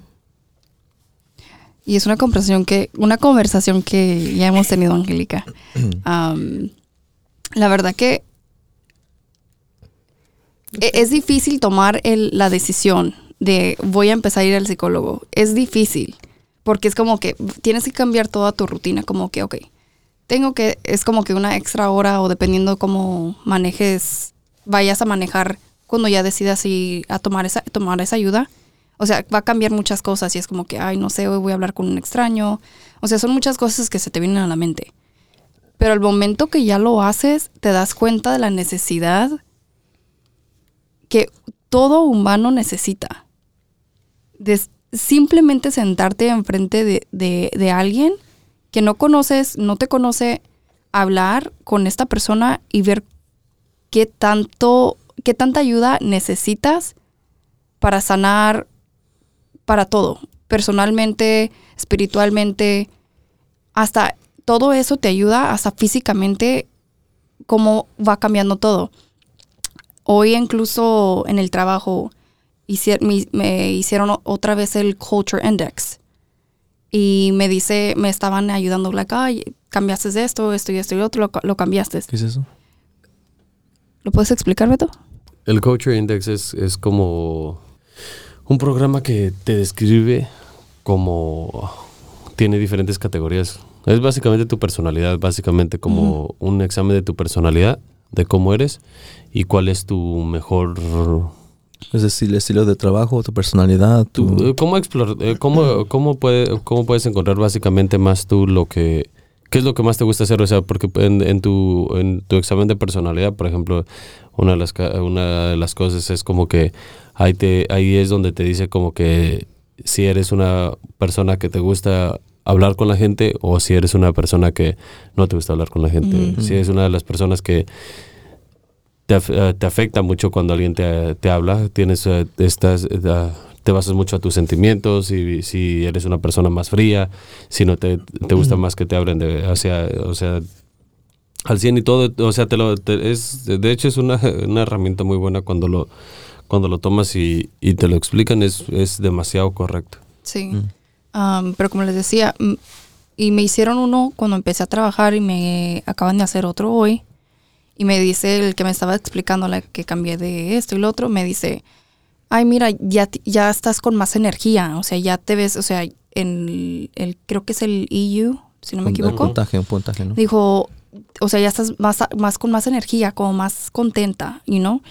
Y es una conversación que, una conversación que ya hemos tenido, Angélica. La verdad que e- es difícil tomar el- la decisión de voy a empezar a ir al psicólogo. Es difícil. Porque es como que tienes que cambiar toda tu rutina. Como que, ok, tengo que, es como que una extra hora o dependiendo cómo manejes, vayas a manejar cuando ya decidas ir a tomar esa, tomar esa ayuda. O sea, va a cambiar muchas cosas y es como que, ay, no sé, hoy voy a hablar con un extraño. O sea, son muchas cosas que se te vienen a la mente. Pero al momento que ya lo haces, te das cuenta de la necesidad que todo humano necesita. De simplemente sentarte enfrente de, de, de alguien que no conoces, no te conoce, hablar con esta persona y ver qué tanto, qué tanta ayuda necesitas para sanar para todo, personalmente, espiritualmente, hasta todo eso te ayuda, hasta físicamente, cómo va cambiando todo. Hoy incluso en el trabajo me hicieron otra vez el Culture Index y me dice, me estaban ayudando, like, ay, cambiaste esto, esto y esto y otro, lo cambiaste. ¿Qué es eso? ¿Lo puedes explicar, Beto? El Culture Index es, es como un programa que te describe como tiene diferentes categorías. Es básicamente tu personalidad, básicamente como un examen de tu personalidad, de cómo eres y cuál es tu mejor... Es decir, el estilo de trabajo, tu personalidad, tu... tu- eh, ¿Cómo, explor- eh, cómo, cómo, puede, ¿Cómo puedes encontrar básicamente más tú lo que... ¿Qué es lo que más te gusta hacer? O sea, porque en, en tu, en tu examen de personalidad, por ejemplo, una de las, una de las cosas es como que ahí, te, ahí es donde te dice como que si eres una persona que te gusta hablar con la gente o si eres una persona que no te gusta hablar con la gente. Mm. Si eres una de las personas que te, eh, te afecta mucho cuando alguien te, te habla, tienes, eh, estás, eh, te basas mucho a tus sentimientos, y si eres una persona más fría, si no te, te gusta más que te hablen de, hacia, o sea, al 100 y todo, o sea, te lo, te- es, de hecho es una, una herramienta muy buena cuando lo, cuando lo tomas y, y te lo explican, es, es demasiado correcto. Sí. Um, pero como les decía, mm, y me hicieron uno cuando empecé a trabajar y me acaban de hacer otro hoy. Y me dice el que me estaba explicando la que cambié de esto y lo otro, me dice, ay, mira, ya, ya estás con más energía. O sea, ya te ves, o sea, en el, creo que es el EU, si no me Un equivoco. puntaje, un puntaje, ¿no? Dijo, o sea, ya estás más, más con más energía, como más contenta, you know?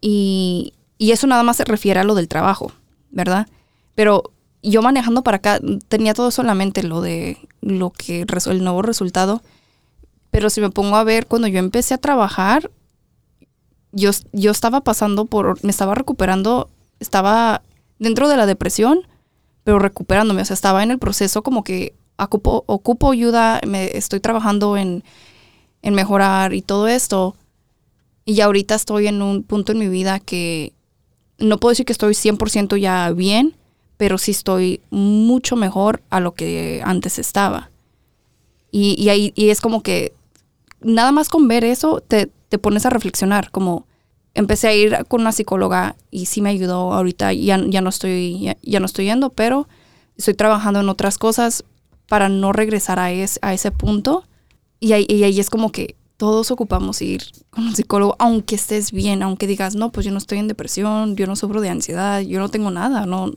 Y, y eso nada más se refiere a lo del trabajo, ¿verdad? Pero yo manejando para acá tenía todo eso en la mente, lo de lo que el nuevo resultado. Pero si me pongo a ver, cuando yo empecé a trabajar, yo, yo estaba pasando por, me estaba recuperando, estaba dentro de la depresión, pero recuperándome, o sea, estaba en el proceso como que ocupo, ocupo ayuda, me estoy trabajando en, en mejorar y todo esto. Y ahorita estoy en un punto en mi vida que no puedo decir que estoy 100% ya bien, pero sí estoy mucho mejor a lo que antes estaba. Y, y, ahí, y es como que nada más con ver eso te, te pones a reflexionar, como empecé a ir con una psicóloga y sí me ayudó ahorita, ya, ya, no, estoy, ya no estoy yendo, pero estoy trabajando en otras cosas para no regresar a, es, a ese punto. Y ahí, y ahí es como que todos ocupamos ir con un psicólogo, aunque estés bien, aunque digas, no, pues yo no estoy en depresión, yo no sufro de ansiedad, yo no tengo nada, no,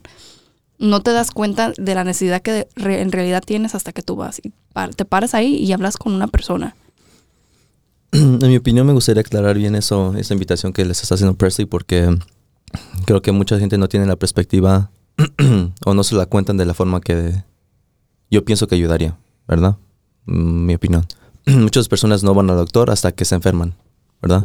no te das cuenta de la necesidad que re- en realidad tienes hasta que tú vas y te paras ahí y hablas con una persona. En mi opinión me gustaría aclarar bien eso, esa invitación que les está haciendo Presley, porque creo que mucha gente no tiene la perspectiva o no se la cuentan de la forma que yo pienso que ayudaría, ¿verdad? Mm, Mi opinión. Muchas personas no van al doctor hasta que se enferman, ¿verdad?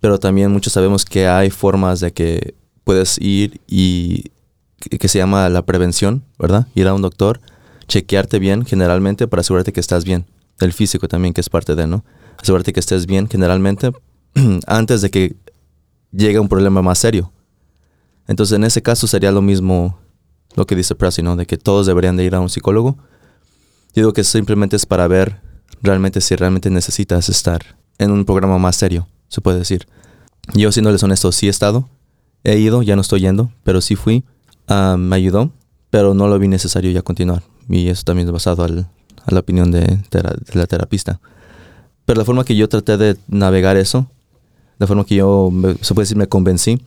Pero también muchos sabemos que hay formas de que puedes ir y que, se llama la prevención, ¿verdad? Ir a un doctor, chequearte bien generalmente para asegurarte que estás bien. El físico también, que es parte de, ¿no? Asegurarte que estés bien generalmente antes de que llegue un problema más serio. Entonces, en ese caso sería lo mismo lo que dice Pressy, ¿no? De que todos deberían de ir a un psicólogo. Yo digo que simplemente es para ver realmente si realmente necesitas estar en un programa más serio, se puede decir. Yo, siéndoles honesto, sí he estado. He ido, ya no estoy yendo, pero sí fui. Ah, me ayudó, pero no lo vi necesario ya continuar. Y eso también es basado al- a la opinión de, de la terapista. Pero la forma que yo traté de navegar eso, la forma que yo, me- se puede decir, me convencí,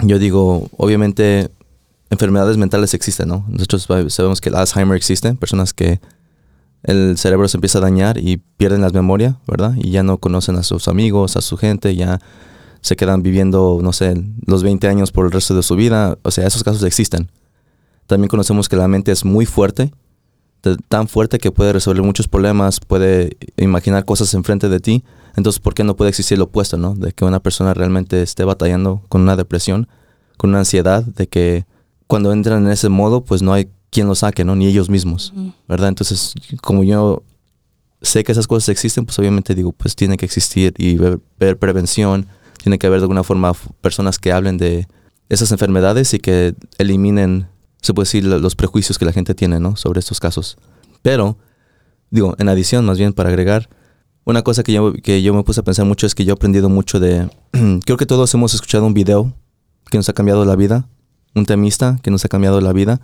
yo digo, obviamente, enfermedades mentales existen, ¿no? Nosotros sa- sabemos que el Alzheimer existe, personas que el cerebro se empieza a dañar y pierden la memoria, ¿verdad? Y ya no conocen a sus amigos, a su gente, ya se quedan viviendo, no sé, los 20 años por el resto de su vida. O sea, esos casos existen. También conocemos que la mente es muy fuerte, tan fuerte que puede resolver muchos problemas, puede imaginar cosas enfrente de ti. Entonces, ¿por qué no puede existir lo opuesto, no? De que una persona realmente esté batallando con una depresión, con una ansiedad, de que cuando entran en ese modo, pues no hay quien lo saque, ¿no? Ni ellos mismos, ¿verdad? Entonces, como yo sé que esas cosas existen, pues obviamente digo, pues tiene que existir y ver, ver prevención, tiene que haber de alguna forma personas que hablen de esas enfermedades y que eliminen, se puede decir, lo- los prejuicios que la gente tiene, ¿no? Sobre estos casos. Pero, digo, en adición, más bien para agregar, una cosa que yo, que yo me puse a pensar mucho es que yo he aprendido mucho de, creo que todos hemos escuchado un video que nos ha cambiado la vida, un temista que nos ha cambiado la vida.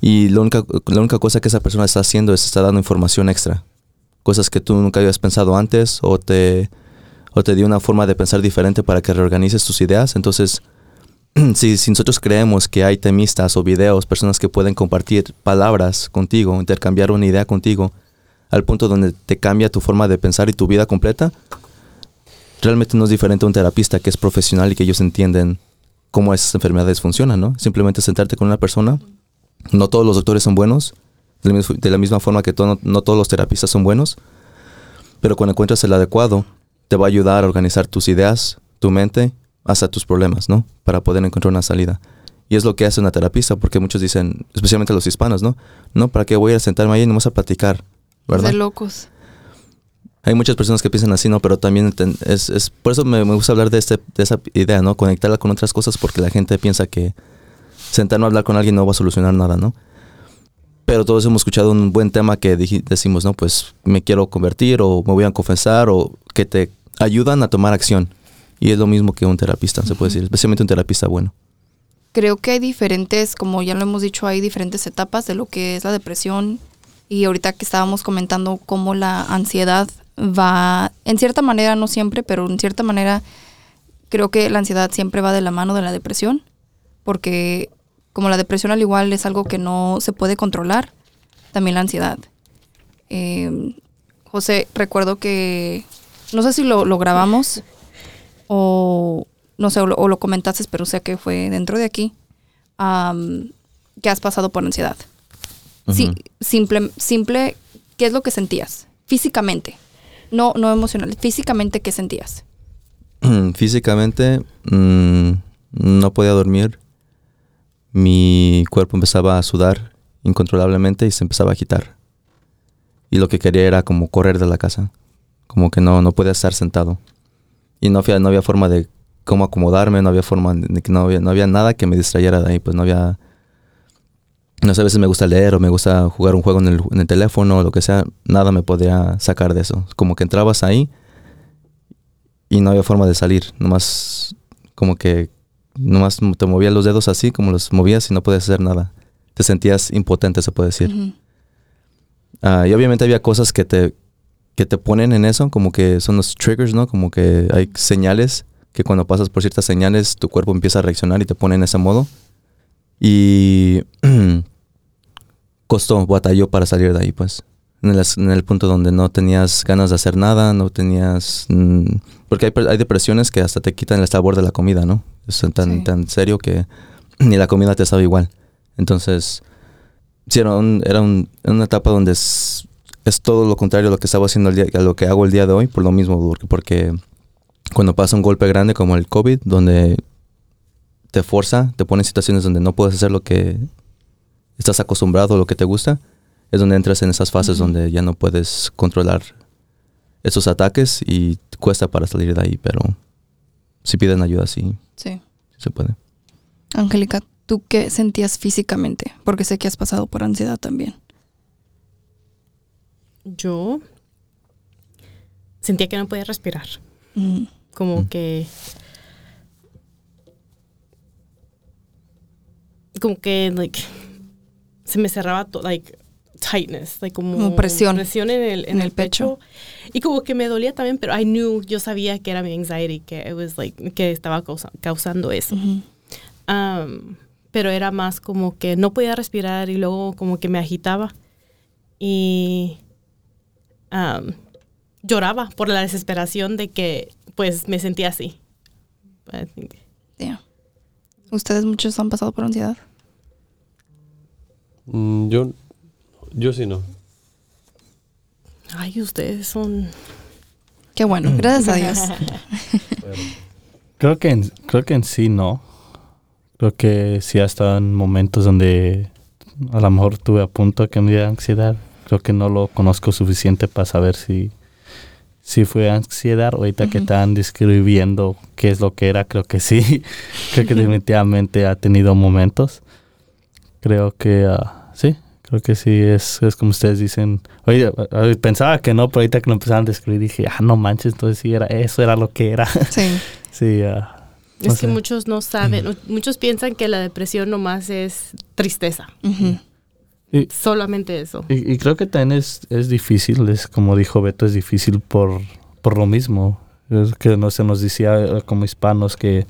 Y la única, cosa que esa persona está haciendo es está dando información extra. Cosas que tú nunca habías pensado antes o te, o te dio una forma de pensar diferente para que reorganices tus ideas. Entonces, si, si nosotros creemos que hay temistas o videos, personas que pueden compartir palabras contigo, intercambiar una idea contigo, al punto donde te cambia tu forma de pensar y tu vida completa, realmente no es diferente a un terapista que es profesional y que ellos entienden cómo esas enfermedades funcionan, ¿no? Simplemente sentarte con una persona. No todos los doctores son buenos, de la, misma forma que no, no todos los terapistas son buenos, pero cuando encuentras el adecuado, te va a ayudar a organizar tus ideas, tu mente, hasta tus problemas, ¿no? Para poder encontrar una salida. Y es lo que hace una terapista, porque muchos dicen, especialmente los hispanos, ¿no? No, ¿para qué voy a sentarme ahí y nomás a platicar? ¿Verdad? De locos. Hay muchas personas que piensan así, ¿no? Pero también es, es por eso me, me gusta hablar de, este, de esa idea, ¿no? Conectarla con otras cosas porque la gente piensa que sentarme a hablar con alguien no va a solucionar nada, ¿no? Pero todos hemos escuchado un buen tema que decimos, ¿no? Pues me quiero convertir o me voy a confesar o que te ayudan a tomar acción. Y es lo mismo que un terapista, se puede decir, especialmente un terapista bueno. Creo que hay diferentes, como ya lo hemos dicho, hay diferentes etapas de lo que es la depresión. Y ahorita que estábamos comentando cómo la ansiedad va, en cierta manera, no siempre, pero en cierta manera, creo que la ansiedad siempre va de la mano de la depresión. Porque como la depresión al igual es algo que no se puede controlar, también la ansiedad. Eh, José, recuerdo que, no sé si lo, lo grabamos o no sé, o lo, o lo comentaste, pero sé que fue dentro de aquí, am, que has pasado por ansiedad. Sí, simple, simple, ¿qué es lo que sentías? Físicamente, no, no emocional, físicamente, ¿qué sentías? Físicamente mm, no podía dormir. Mi cuerpo empezaba a sudar incontrolablemente y se empezaba a agitar. Y lo que quería era como correr de la casa. Como que no, no podía estar sentado. Y no no había forma de cómo acomodarme, no había forma de no había, no había nada que me distrayera de ahí. Pues no había... No sé, a veces me gusta leer o me gusta jugar un juego en el, en el teléfono o lo que sea. Nada me podía sacar de eso. Como que entrabas ahí y no había forma de salir. Nomás como que nomás te movías los dedos así como los movías y no podías hacer nada. Te sentías impotente, se puede decir. Ah, y obviamente había cosas que te, que te ponen en eso, como que son los triggers, ¿no? Como que hay señales que cuando pasas por ciertas señales tu cuerpo empieza a reaccionar y te pone en ese modo. Y costó, batalló para salir de ahí, pues. En el, en el punto donde no tenías ganas de hacer nada, no tenías... mm, porque hay, hay depresiones que hasta te quitan el sabor de la comida, ¿no? Es tan, Sí. tan serio que ni la comida te sabe igual. Entonces, sí, era, un- era un- una etapa donde es, es todo lo contrario a lo que estaba haciendo el día, a lo que hago el día de hoy, por lo mismo, porque, porque cuando pasa un golpe grande como el COVID, donde te fuerza, te pone en situaciones donde no puedes hacer lo que estás acostumbrado, lo que te gusta, es donde entras en esas fases donde ya no puedes controlar esos ataques y cuesta para salir de ahí, pero si piden ayuda, sí, Sí. sí se puede. Angélica, ¿tú qué sentías físicamente? Porque sé que has pasado por ansiedad también. Yo sentía que no podía respirar. Mm, Como que. Como que, like. Se me cerraba todo, like. Tightness, like como, Como presión. presión en el, en En el el pecho. pecho. Y como que me dolía también, pero I knew, yo sabía que era mi anxiety, que it was like, que estaba causa- causando eso. Um, pero era más como que no podía respirar y luego como que me agitaba y um, lloraba por la desesperación de que pues me sentía así. I think- Yeah. ¿Ustedes muchos han pasado por ansiedad? Mm, yo, yo sí no. Ay, ustedes son... Qué bueno, gracias a Dios. Creo que en, creo que en sí no. Creo que sí ha estado en momentos donde a lo mejor tuve a punto que me diera ansiedad. Creo que no lo conozco suficiente para saber si, si fue ansiedad. Ahorita que Ujú. están describiendo qué es lo que era, creo que sí. creo que definitivamente ha tenido momentos. Creo que ah, sí, creo que sí, es, es como ustedes dicen. Oye, eh, pensaba que no, pero ahorita que lo empezaron a describir dije, ah, no manches, entonces sí, era, eso era lo que era. Sí. sí, ah, Es que muchos no saben, muchos piensan que la depresión nomás es tristeza, y, solamente eso. y- y creo que también es, es difícil, es como dijo Beto, es difícil por, por lo mismo. Es que no se nos decía eh, como hispanos que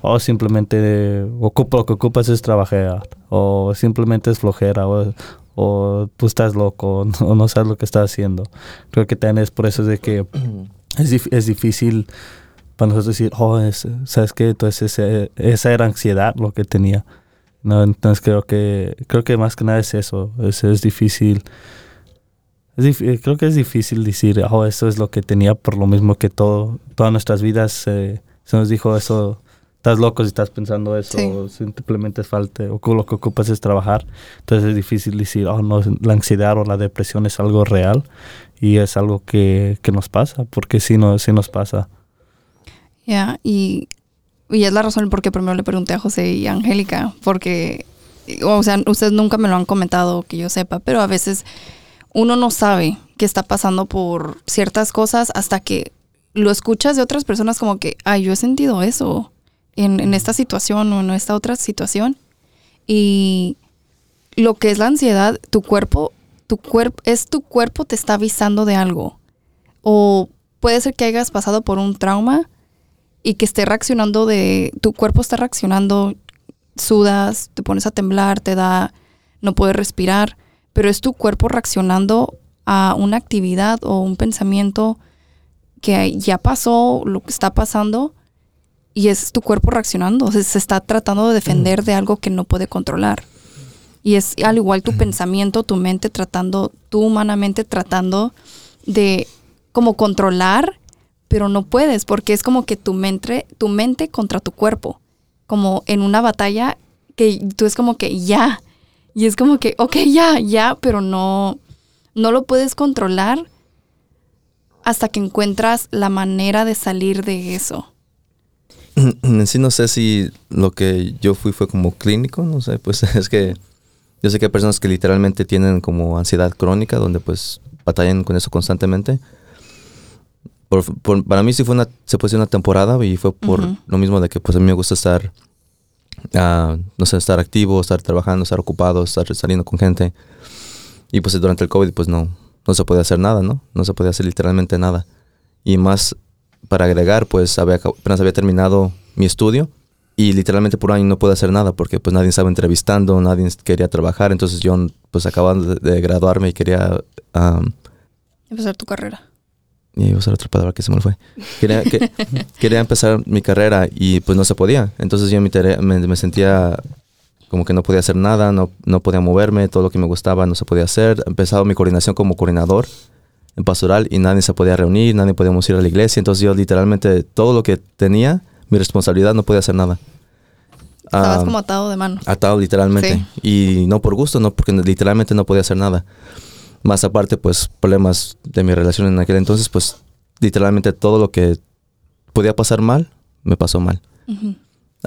o simplemente ocupa, lo que ocupas es trabajar, o simplemente es flojera, o, o tú estás loco, o no sabes lo que estás haciendo. Creo que también es por eso de que es, es difícil para nosotros decir, oh, es- ¿sabes qué? Entonces ese- esa era ansiedad lo que tenía. No, entonces creo que creo que más que nada es eso, es, es difícil. Es dif- creo que es difícil decir, oh, eso es lo que tenía por lo mismo que todo, todas nuestras vidas eh, se nos dijo eso, estás loco si estás pensando eso, Sí. o simplemente es falta, o lo que ocupas es trabajar. Entonces es difícil decir, oh, no, la ansiedad o la depresión es algo real y es algo que, que nos pasa, porque sí, no, sí nos pasa. Ya, y, y es la razón por qué primero le pregunté a José y a Angélica, porque, o sea, ustedes nunca me lo han comentado que yo sepa, pero a veces uno no sabe qué está pasando por ciertas cosas hasta que lo escuchas de otras personas como que, ay, yo he sentido eso en, esta situación o en esta otra situación. Y lo que es la ansiedad, tu cuerpo, tu cuerpo, es tu cuerpo te está avisando de algo. O puede ser que hayas pasado por un trauma y que esté reaccionando de, tu cuerpo está reaccionando, sudas, te pones a temblar, te da, no puedes respirar, pero es tu cuerpo reaccionando a una actividad o un pensamiento que ya pasó, lo que está pasando, y es tu cuerpo reaccionando, o sea, se está tratando de defender de algo que no puede controlar. Y es al igual tu pensamiento, tu mente tratando, tú humanamente tratando de como controlar, pero no puedes porque es como que tu mente, tu mente contra tu cuerpo, como en una batalla que tú es como que ya, y es como que, ok, ya, ya, pero no, no lo puedes controlar hasta que encuentras la manera de salir de eso. En sí no sé si lo que yo fui fue como clínico, no sé, pues es que yo sé que hay personas que literalmente tienen como ansiedad crónica, donde pues batallan con eso constantemente. Por- por- para mí sí fue una, se puede decir una temporada y fue por lo mismo de que pues a mí me gusta estar, ah, no sé, estar activo, estar trabajando, estar ocupado, estar saliendo con gente. Y pues durante el COVID pues no, no se podía hacer nada, ¿no? No se podía hacer literalmente nada. Y más para agregar, pues había, apenas había terminado mi estudio y literalmente por un año no pude hacer nada porque pues nadie estaba entrevistando, nadie quería trabajar, entonces yo pues acababa de, graduarme y quería... am, Empezar tu carrera. y iba a usar otra palabra que se me fue. Quería, que- quería empezar mi carrera y pues no se podía. Entonces yo me, me sentía como que no podía hacer nada, no, no podía moverme, todo lo que me gustaba no se podía hacer. Empezaba mi coordinación como coordinador en pastoral y nadie se podía reunir, nadie podíamos ir a la iglesia. Entonces yo literalmente todo lo que tenía, mi responsabilidad, no podía hacer nada. Estabas Ah, como atado de mano. atado literalmente. Y no por gusto, no, porque literalmente no podía hacer nada. Más aparte, pues, problemas de mi relación en aquel entonces, pues, literalmente todo lo que podía pasar mal, me pasó mal.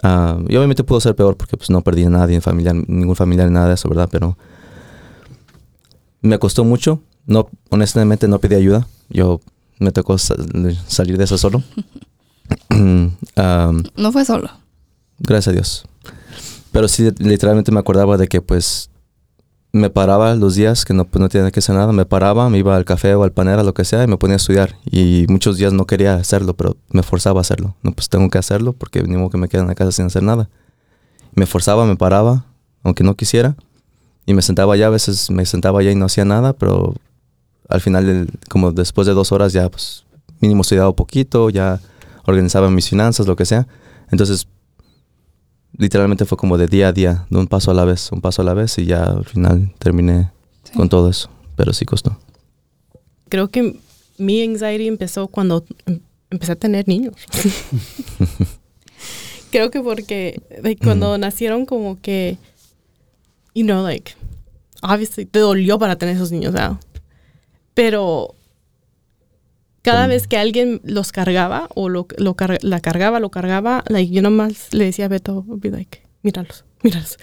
Ah, y obviamente pudo ser peor porque pues no perdí a nadie, en familiar, ningún familiar, nada de eso, ¿verdad? Pero me costó mucho. No, honestamente no pedí ayuda. Yo me tocó sa- salir de eso solo. No fue solo. gracias a Dios. Pero sí, literalmente me acordaba de que pues me paraba los días que no, pues, no tenía que hacer nada, me paraba, me iba al café o al panera, lo que sea, y me ponía a estudiar. Y muchos días no quería hacerlo, pero me forzaba a hacerlo. No, pues tengo que hacerlo porque ni modo que me quede en la casa sin hacer nada. Me forzaba, me paraba, aunque no quisiera. Y me sentaba allá, a veces me sentaba allá y no hacía nada, pero al final, el- como después de dos horas ya, pues mínimo estudiaba poquito, ya organizaba mis finanzas, lo que sea. Entonces, literalmente fue como de día a día, de un paso a la vez, un paso a la vez y ya al final terminé Sí. con todo eso. Pero sí costó. Creo que mi anxiety empezó cuando em- empecé a tener niños. Creo que porque like, cuando nacieron como que, you know, like, obviously te dolió para tener esos niños, ¿verdad? Pero cada vez que alguien los cargaba o lo, lo car- la cargaba, lo cargaba, like, yo nomás le decía a Beto, be like, míralos, míralos.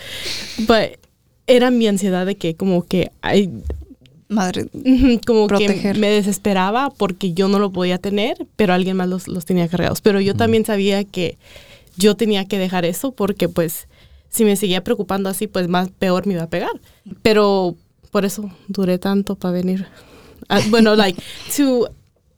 But era mi ansiedad de que como que ay, Madre. Como Proteger. que me desesperaba porque yo no lo podía tener, pero alguien más los, los tenía cargados. Pero yo también sabía que yo tenía que dejar eso porque pues si me seguía preocupando así, pues más peor me iba a pegar. Pero por eso duré tanto para venir. Ah, bueno, like, to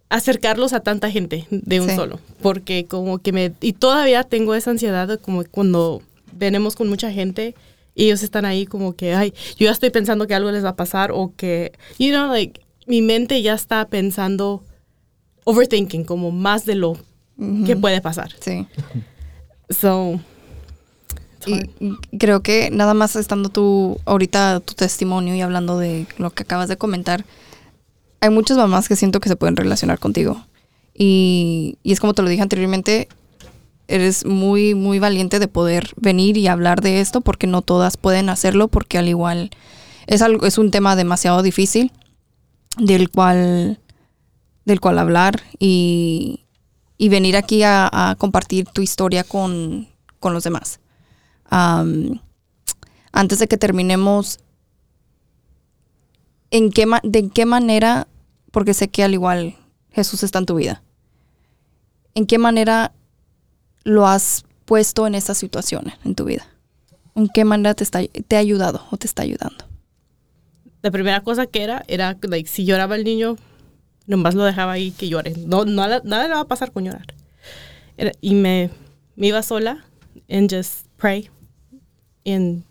acercarlos a tanta gente de un Sí. solo. Porque como que me... Y todavía tengo esa ansiedad de como cuando venimos con mucha gente y ellos están ahí como que, ay, yo ya estoy pensando que algo les va a pasar o que, you know, like, mi mente ya está pensando, overthinking, como más de lo que puede pasar. Sí. So, y creo que nada más estando tú ahorita tu testimonio y hablando de lo que acabas de comentar, hay muchas mamás que siento que se pueden relacionar contigo. Y, y es como te lo dije anteriormente, eres muy, muy valiente de poder venir y hablar de esto porque no todas pueden hacerlo porque al igual es, algo, es un tema demasiado difícil del cual, del cual hablar y, y venir aquí a, compartir tu historia con, con los demás. Antes de que terminemos, ¿en qué ¿de qué manera, porque sé que al igual Jesús está en tu vida, ¿en qué manera lo has puesto en esta situación en tu vida? ¿En qué manera te, está, te ha ayudado o te está ayudando? la primera cosa que era, era, like, si lloraba el niño, nomás lo dejaba ahí que llore. No, nada, nada le va a pasar con llorar. Era- y me, me iba sola and just pray. En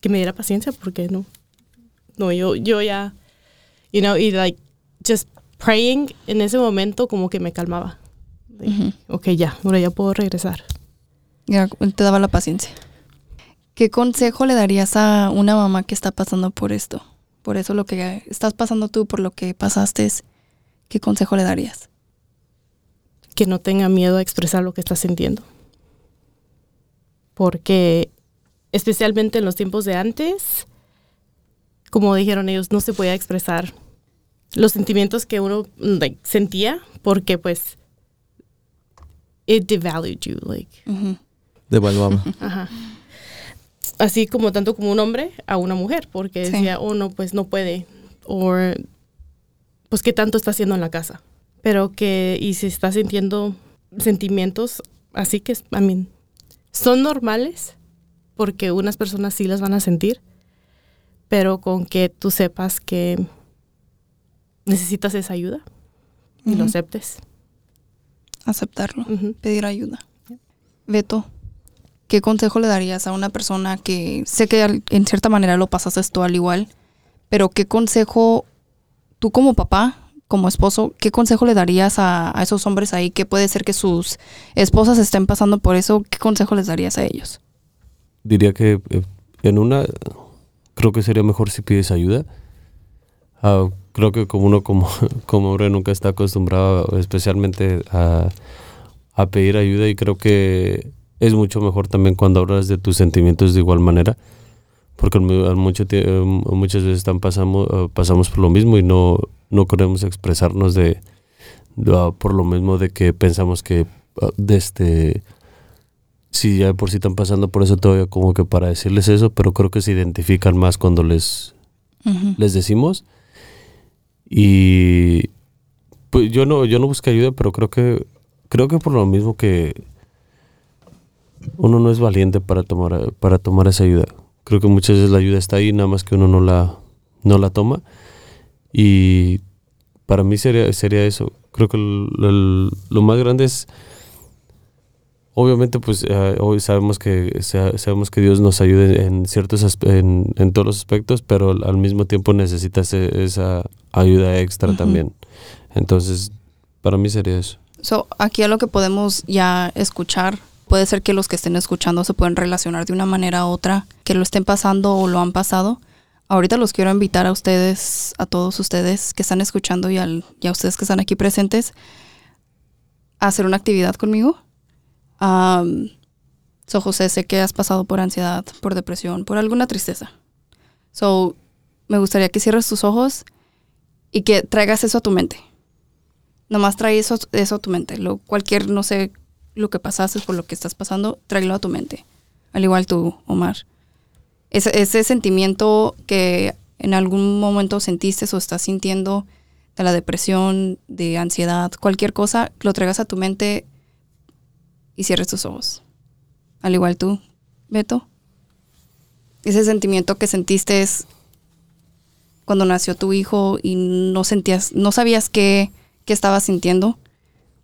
que me diera paciencia porque no, no, yo, yo ya, you know, y like, just praying en ese momento como que me calmaba. Like. Ok, ya, ahora ya puedo regresar. Ya, te daba la paciencia. ¿Qué consejo le darías a una mamá que está pasando por esto? Por eso lo que estás pasando tú, por lo que pasaste, ¿qué consejo le darías? que no tenga miedo a expresar lo que está sintiendo. Porque especialmente en los tiempos de antes, como dijeron ellos, no se podía expresar los sentimientos que uno like, sentía porque pues it devalued you like. Devaluaba. ajá. así como tanto como un hombre a una mujer porque Sí. decía oh no pues no puede o pues qué tanto está haciendo en la casa pero que y si está sintiendo sentimientos así que I mean, son normales porque unas personas sí las van a sentir pero con que tú sepas que necesitas esa ayuda y lo aceptes Aceptarlo, pedir ayuda. Beto, ¿qué consejo le darías a una persona que sé que en cierta manera lo pasaste tú al igual, pero qué consejo, tú como papá, como esposo, qué consejo le darías a, a esos hombres ahí que puede ser que sus esposas estén pasando por eso? ¿Qué consejo les darías a ellos? diría que eh, en una creo que sería mejor si pides ayuda. Ah, creo que como uno como, como hombre nunca está acostumbrado especialmente a, a pedir ayuda y creo que es mucho mejor también cuando hablas de tus sentimientos de igual manera, porque mucho eh, muchas veces están pasamos, eh, pasamos por lo mismo y no, no queremos expresarnos de, de, ah, por lo mismo de que pensamos que ah, de este si ya por sí están pasando por eso todavía como que para decirles eso, pero creo que se identifican más cuando les Ujú. les decimos. Y pues yo no, yo no busqué ayuda, pero creo que, creo que por lo mismo que uno no es valiente para tomar, para tomar esa ayuda. Creo que muchas veces la ayuda está ahí, nada más que uno no la, no la toma. Y para mí sería, sería eso. Creo que el- lo más grande es Obviamente, pues eh, hoy sabemos que sa- sabemos que Dios nos ayude en ciertos en, en todos los aspectos, pero al- mismo tiempo necesitas esa ayuda extra también. Entonces, para mí sería eso. So, aquí a lo que podemos ya escuchar, puede ser que los que estén escuchando se pueden relacionar de una manera u otra, que lo estén pasando o lo han pasado. Ahorita los quiero invitar a ustedes, a todos ustedes que están escuchando y, al, y a ustedes que están aquí presentes, a hacer una actividad conmigo. So, José, sé que has pasado por ansiedad, por depresión, por alguna tristeza. So, me gustaría que cierres tus ojos y que traigas eso a tu mente. Nomás trae eso, eso a tu mente. Lo, cualquier, no sé, lo que pasaste por lo que estás pasando, tráelo a tu mente. Al igual tú, Omar. Ese, ese sentimiento que en algún momento sentiste o estás sintiendo de la depresión, de ansiedad, cualquier cosa, lo traigas a tu mente y cierres tus ojos. Al igual tú, Beto. Ese sentimiento que sentiste es cuando nació tu hijo y no sentías, no sabías qué, qué estabas sintiendo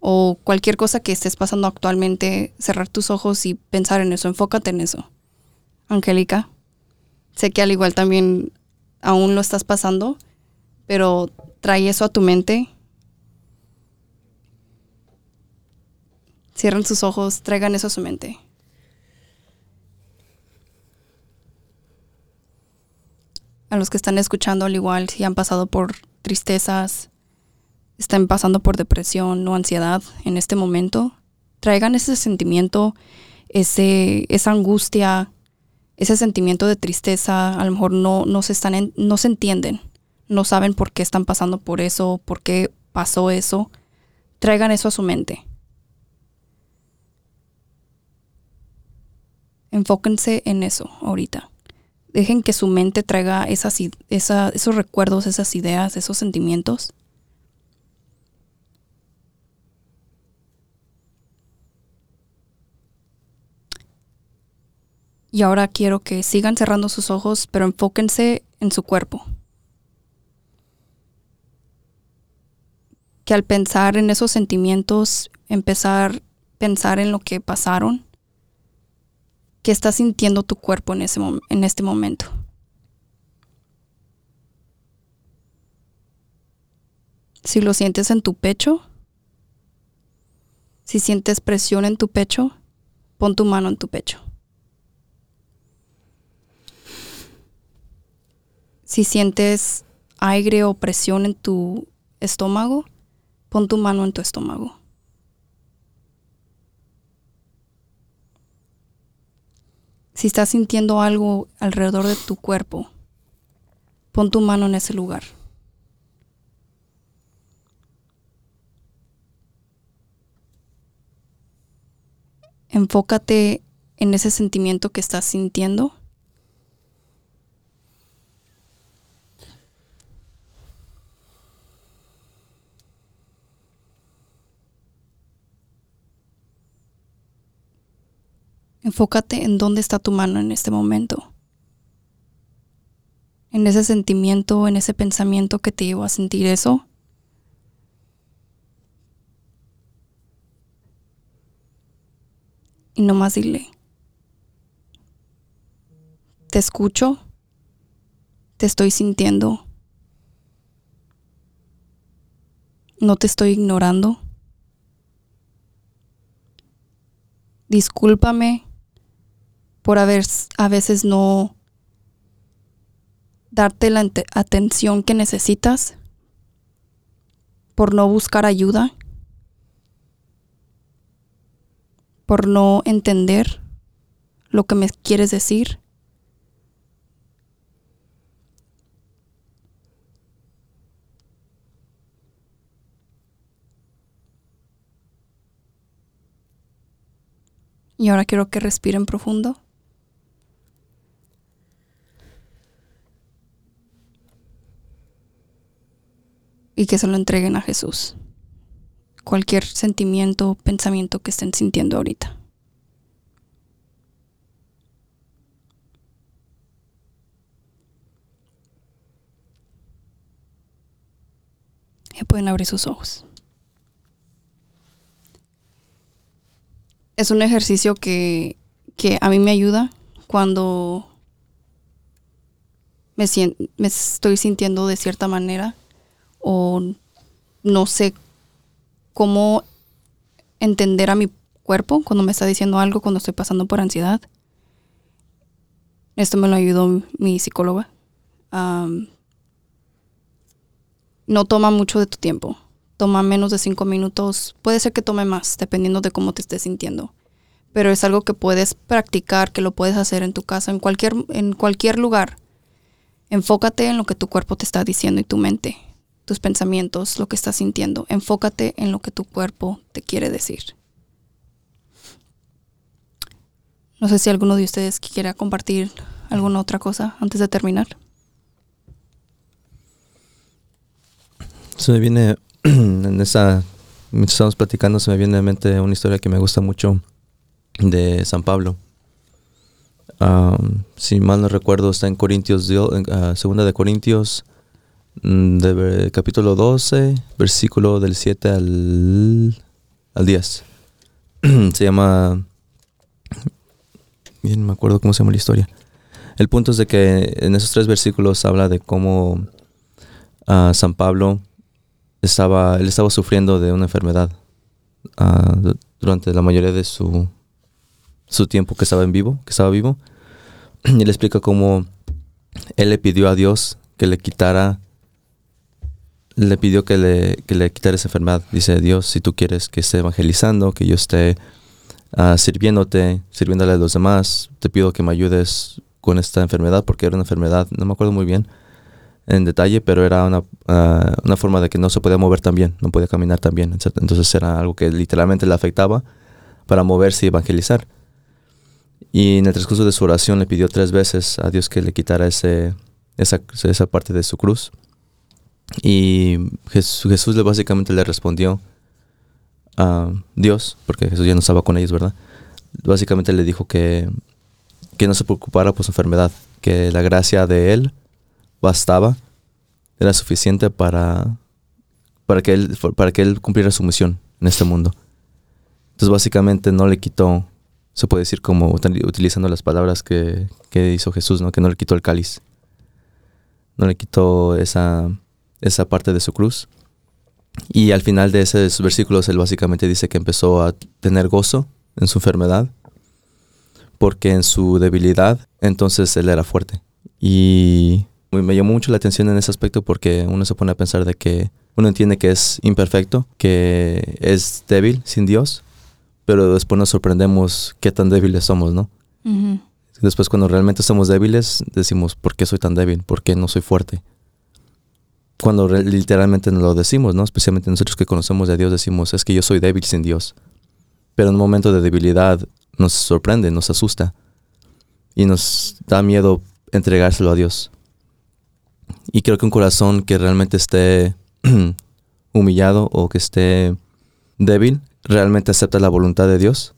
o cualquier cosa que estés pasando actualmente, cerrar tus ojos y pensar en eso, enfócate en eso. Angélica, sé que al igual también aún lo estás pasando, pero trae eso a tu mente. Cierren sus ojos, traigan eso a su mente. A los que están escuchando al igual, si han pasado por tristezas, están pasando por depresión o ansiedad en este momento, traigan ese sentimiento, ese, esa angustia, ese sentimiento de tristeza, a lo mejor no, no, se están en- no se entienden, no saben por qué están pasando por eso, por qué pasó eso, traigan eso a su mente. Enfóquense en eso ahorita. Dejen que su mente traiga esas, esos recuerdos, esas ideas, esos sentimientos. Y ahora quiero que sigan cerrando sus ojos, pero enfóquense en su cuerpo. Que al pensar en esos sentimientos, empezar a pensar en lo que pasaron, que está sintiendo tu cuerpo en, ese en este momento. Si lo sientes en tu pecho, si sientes presión en tu pecho, pon tu mano en tu pecho. Si sientes aire o presión en tu estómago, pon tu mano en tu estómago. Si estás sintiendo algo alrededor de tu cuerpo, pon tu mano en ese lugar. Enfócate en ese sentimiento que estás sintiendo. Enfócate en dónde está tu mano en este momento. En ese sentimiento, en ese pensamiento que te llevó a sentir eso. Y nomás dile, te escucho, te estoy sintiendo, no te estoy ignorando. Discúlpame por haber a veces no darte la atención que necesitas, por no buscar ayuda, por no entender lo que me quieres decir. Y ahora quiero que respiren profundo. Y que se lo entreguen a Jesús. Cualquier sentimiento o pensamiento que estén sintiendo ahorita. Ya pueden abrir sus ojos. Es un ejercicio que, que a mí me ayuda cuando me, me estoy sintiendo de cierta manera o no sé cómo entender a mi cuerpo cuando me está diciendo algo, cuando estoy pasando por ansiedad. Esto me lo ayudó mi psicóloga. No toma mucho de tu tiempo. Toma menos de cinco minutos. Puede ser que tome más, dependiendo de cómo te estés sintiendo. Pero es algo que puedes practicar, que lo puedes hacer en tu casa, en cualquier, en cualquier lugar. Enfócate en lo que tu cuerpo te está diciendo y tu mente, tus pensamientos, lo que estás sintiendo. Enfócate en lo que tu cuerpo te quiere decir. No sé si alguno de ustedes quiera compartir alguna otra cosa antes de terminar. Se me viene, en esa, mientras estamos platicando, se me viene a mente una historia que me gusta mucho de San Pablo. Am, si mal no recuerdo, está en Corintios, ah, segunda de Corintios, de ver- capítulo 12, versículo del 7 al, al 10. se llama... Bien, me acuerdo cómo se llama la historia. El punto es de que en esos tres versículos habla de cómo ah, San Pablo estaba, él estaba sufriendo de una enfermedad ah, du- durante la mayoría de su, su tiempo que estaba en vivo, que estaba vivo. Y él explica cómo él le pidió a Dios que le quitara, le pidió que le, que le quitara esa enfermedad. Dice, Dios, si tú quieres que esté evangelizando, que yo esté ah, sirviéndote, sirviéndole a los demás, te pido que me ayudes con esta enfermedad, porque era una enfermedad, no me acuerdo muy bien en detalle, pero era una, ah, una forma de que no se podía mover tan bien, no podía caminar tan bien. Entonces era algo que literalmente le afectaba para moverse y evangelizar. Y en el transcurso de su oración le pidió tres veces a Dios que le quitara ese, esa, esa parte de su cruz. Y Jesús, le básicamente le respondió a Dios, porque Jesús ya no estaba con ellos, ¿verdad? Básicamente le dijo que, que no se preocupara por su enfermedad, que la gracia de Él bastaba, era suficiente para, para, que él, para que él cumpliera su misión en este mundo. Entonces básicamente no le quitó, se puede decir como util- utilizando las palabras que, que hizo Jesús, ¿no? que no le quitó el cáliz, no le quitó esa, esa parte de su cruz. Y al final de esos versículos él básicamente dice que empezó a tener gozo en su enfermedad, porque en su debilidad entonces él era fuerte. Y me llamó mucho la atención en ese aspecto porque uno se pone a pensar de que uno entiende que es imperfecto, que es débil sin Dios, pero después nos sorprendemos qué tan débiles somos, ¿no? Después cuando realmente somos débiles, decimos, ¿por qué soy tan débil? ¿Por qué no soy fuerte? Cuando literalmente nos lo decimos, ¿no? Especialmente nosotros que conocemos de Dios decimos, es que yo soy débil sin Dios. Pero en un momento de debilidad nos sorprende, nos asusta y nos da miedo entregárselo a Dios. Y creo que un corazón que realmente esté humillado o que esté débil, realmente acepta la voluntad de Dios.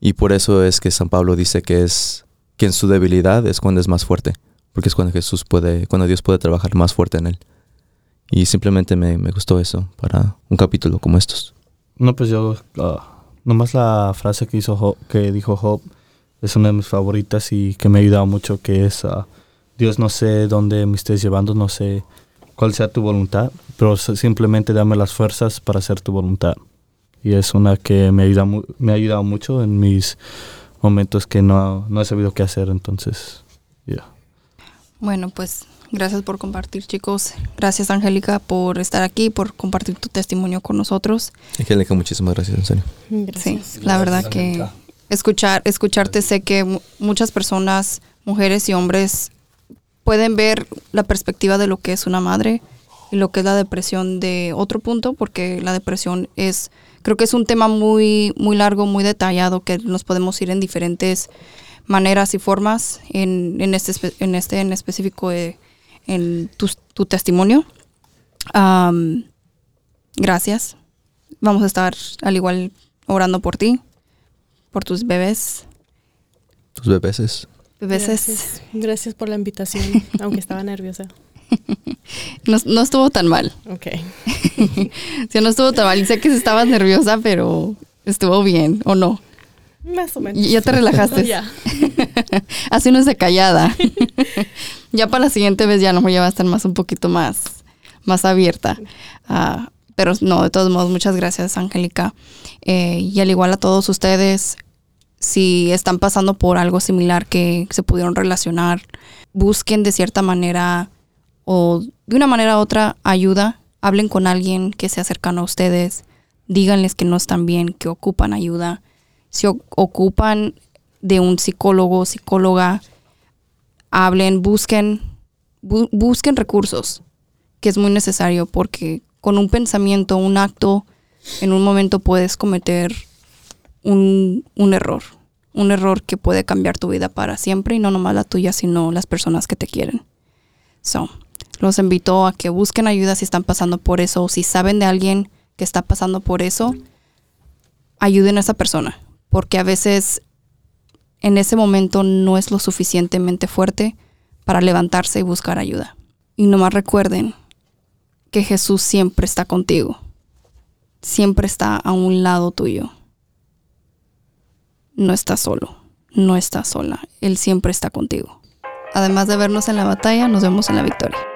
Y por eso es que San Pablo dice que es que en su debilidad es cuando es más fuerte, porque es cuando Jesús puede, cuando Dios puede trabajar más fuerte en él. Y simplemente me, me gustó eso para un capítulo como estos. No, pues yo, ah, nomás la frase que, hizo Job- que dijo Job es una de mis favoritas y que me ha ayudado mucho, que es, ah, Dios no sé dónde me estés llevando, no sé cuál sea tu voluntad, pero simplemente dame las fuerzas para hacer tu voluntad. Y es una que me, ayuda, me ha ayudado mucho en mis momentos que no, no he sabido qué hacer, entonces, ya. Bueno, pues Gracias por compartir, chicos. Gracias, Angélica, por estar aquí, por compartir tu testimonio con nosotros. Angélica, muchísimas gracias, en serio. Sí, la verdad que escuchar, escucharte sé que mu- muchas personas, mujeres y hombres, pueden ver la perspectiva de lo que es una madre y lo que es la depresión de otro punto, porque la depresión es, creo que es un tema muy, muy largo, muy detallado, que nos podemos ir en diferentes maneras y formas en, en este, en este en específico eh, en tu, tu testimonio. Am, gracias. Vamos a estar al igual orando por ti, por tus bebés. Tus bebés. Bebés. Gracias. Gracias por la invitación, aunque estaba nerviosa. No, no estuvo tan mal. Ok. Sí, no estuvo tan mal. Y sé que estabas nerviosa, pero estuvo bien, ¿o no? Más o menos. Y- Ya te relajaste. Ya. Hace unos de callada. ya para la siguiente vez ya mejor ya va a estar más un poquito más, más abierta. Ah, pero no, de todos modos, muchas gracias, Angélica. Eh, y al igual a todos ustedes, si están pasando por algo similar que se pudieron relacionar, busquen de cierta manera o de una manera u otra ayuda. Hablen con alguien que sea cercano a ustedes. Díganles que no están bien, que ocupan ayuda. O- ocupan de un psicólogo, psicóloga, hablen, busquen, bu- busquen recursos, que es muy necesario porque con un pensamiento, un acto, en un momento puedes cometer un, un error, un error que puede cambiar tu vida para siempre y no nomás la tuya, sino las personas que te quieren. So, los invito a que busquen ayuda si están pasando por eso o si saben de alguien que está pasando por eso, ayuden a esa persona, porque a veces en ese momento no es lo suficientemente fuerte para levantarse y buscar ayuda. Y nomás recuerden que Jesús siempre está contigo, siempre está a un lado tuyo. No estás solo, no estás sola, Él siempre está contigo. Además de vernos en la batalla, nos vemos en la victoria.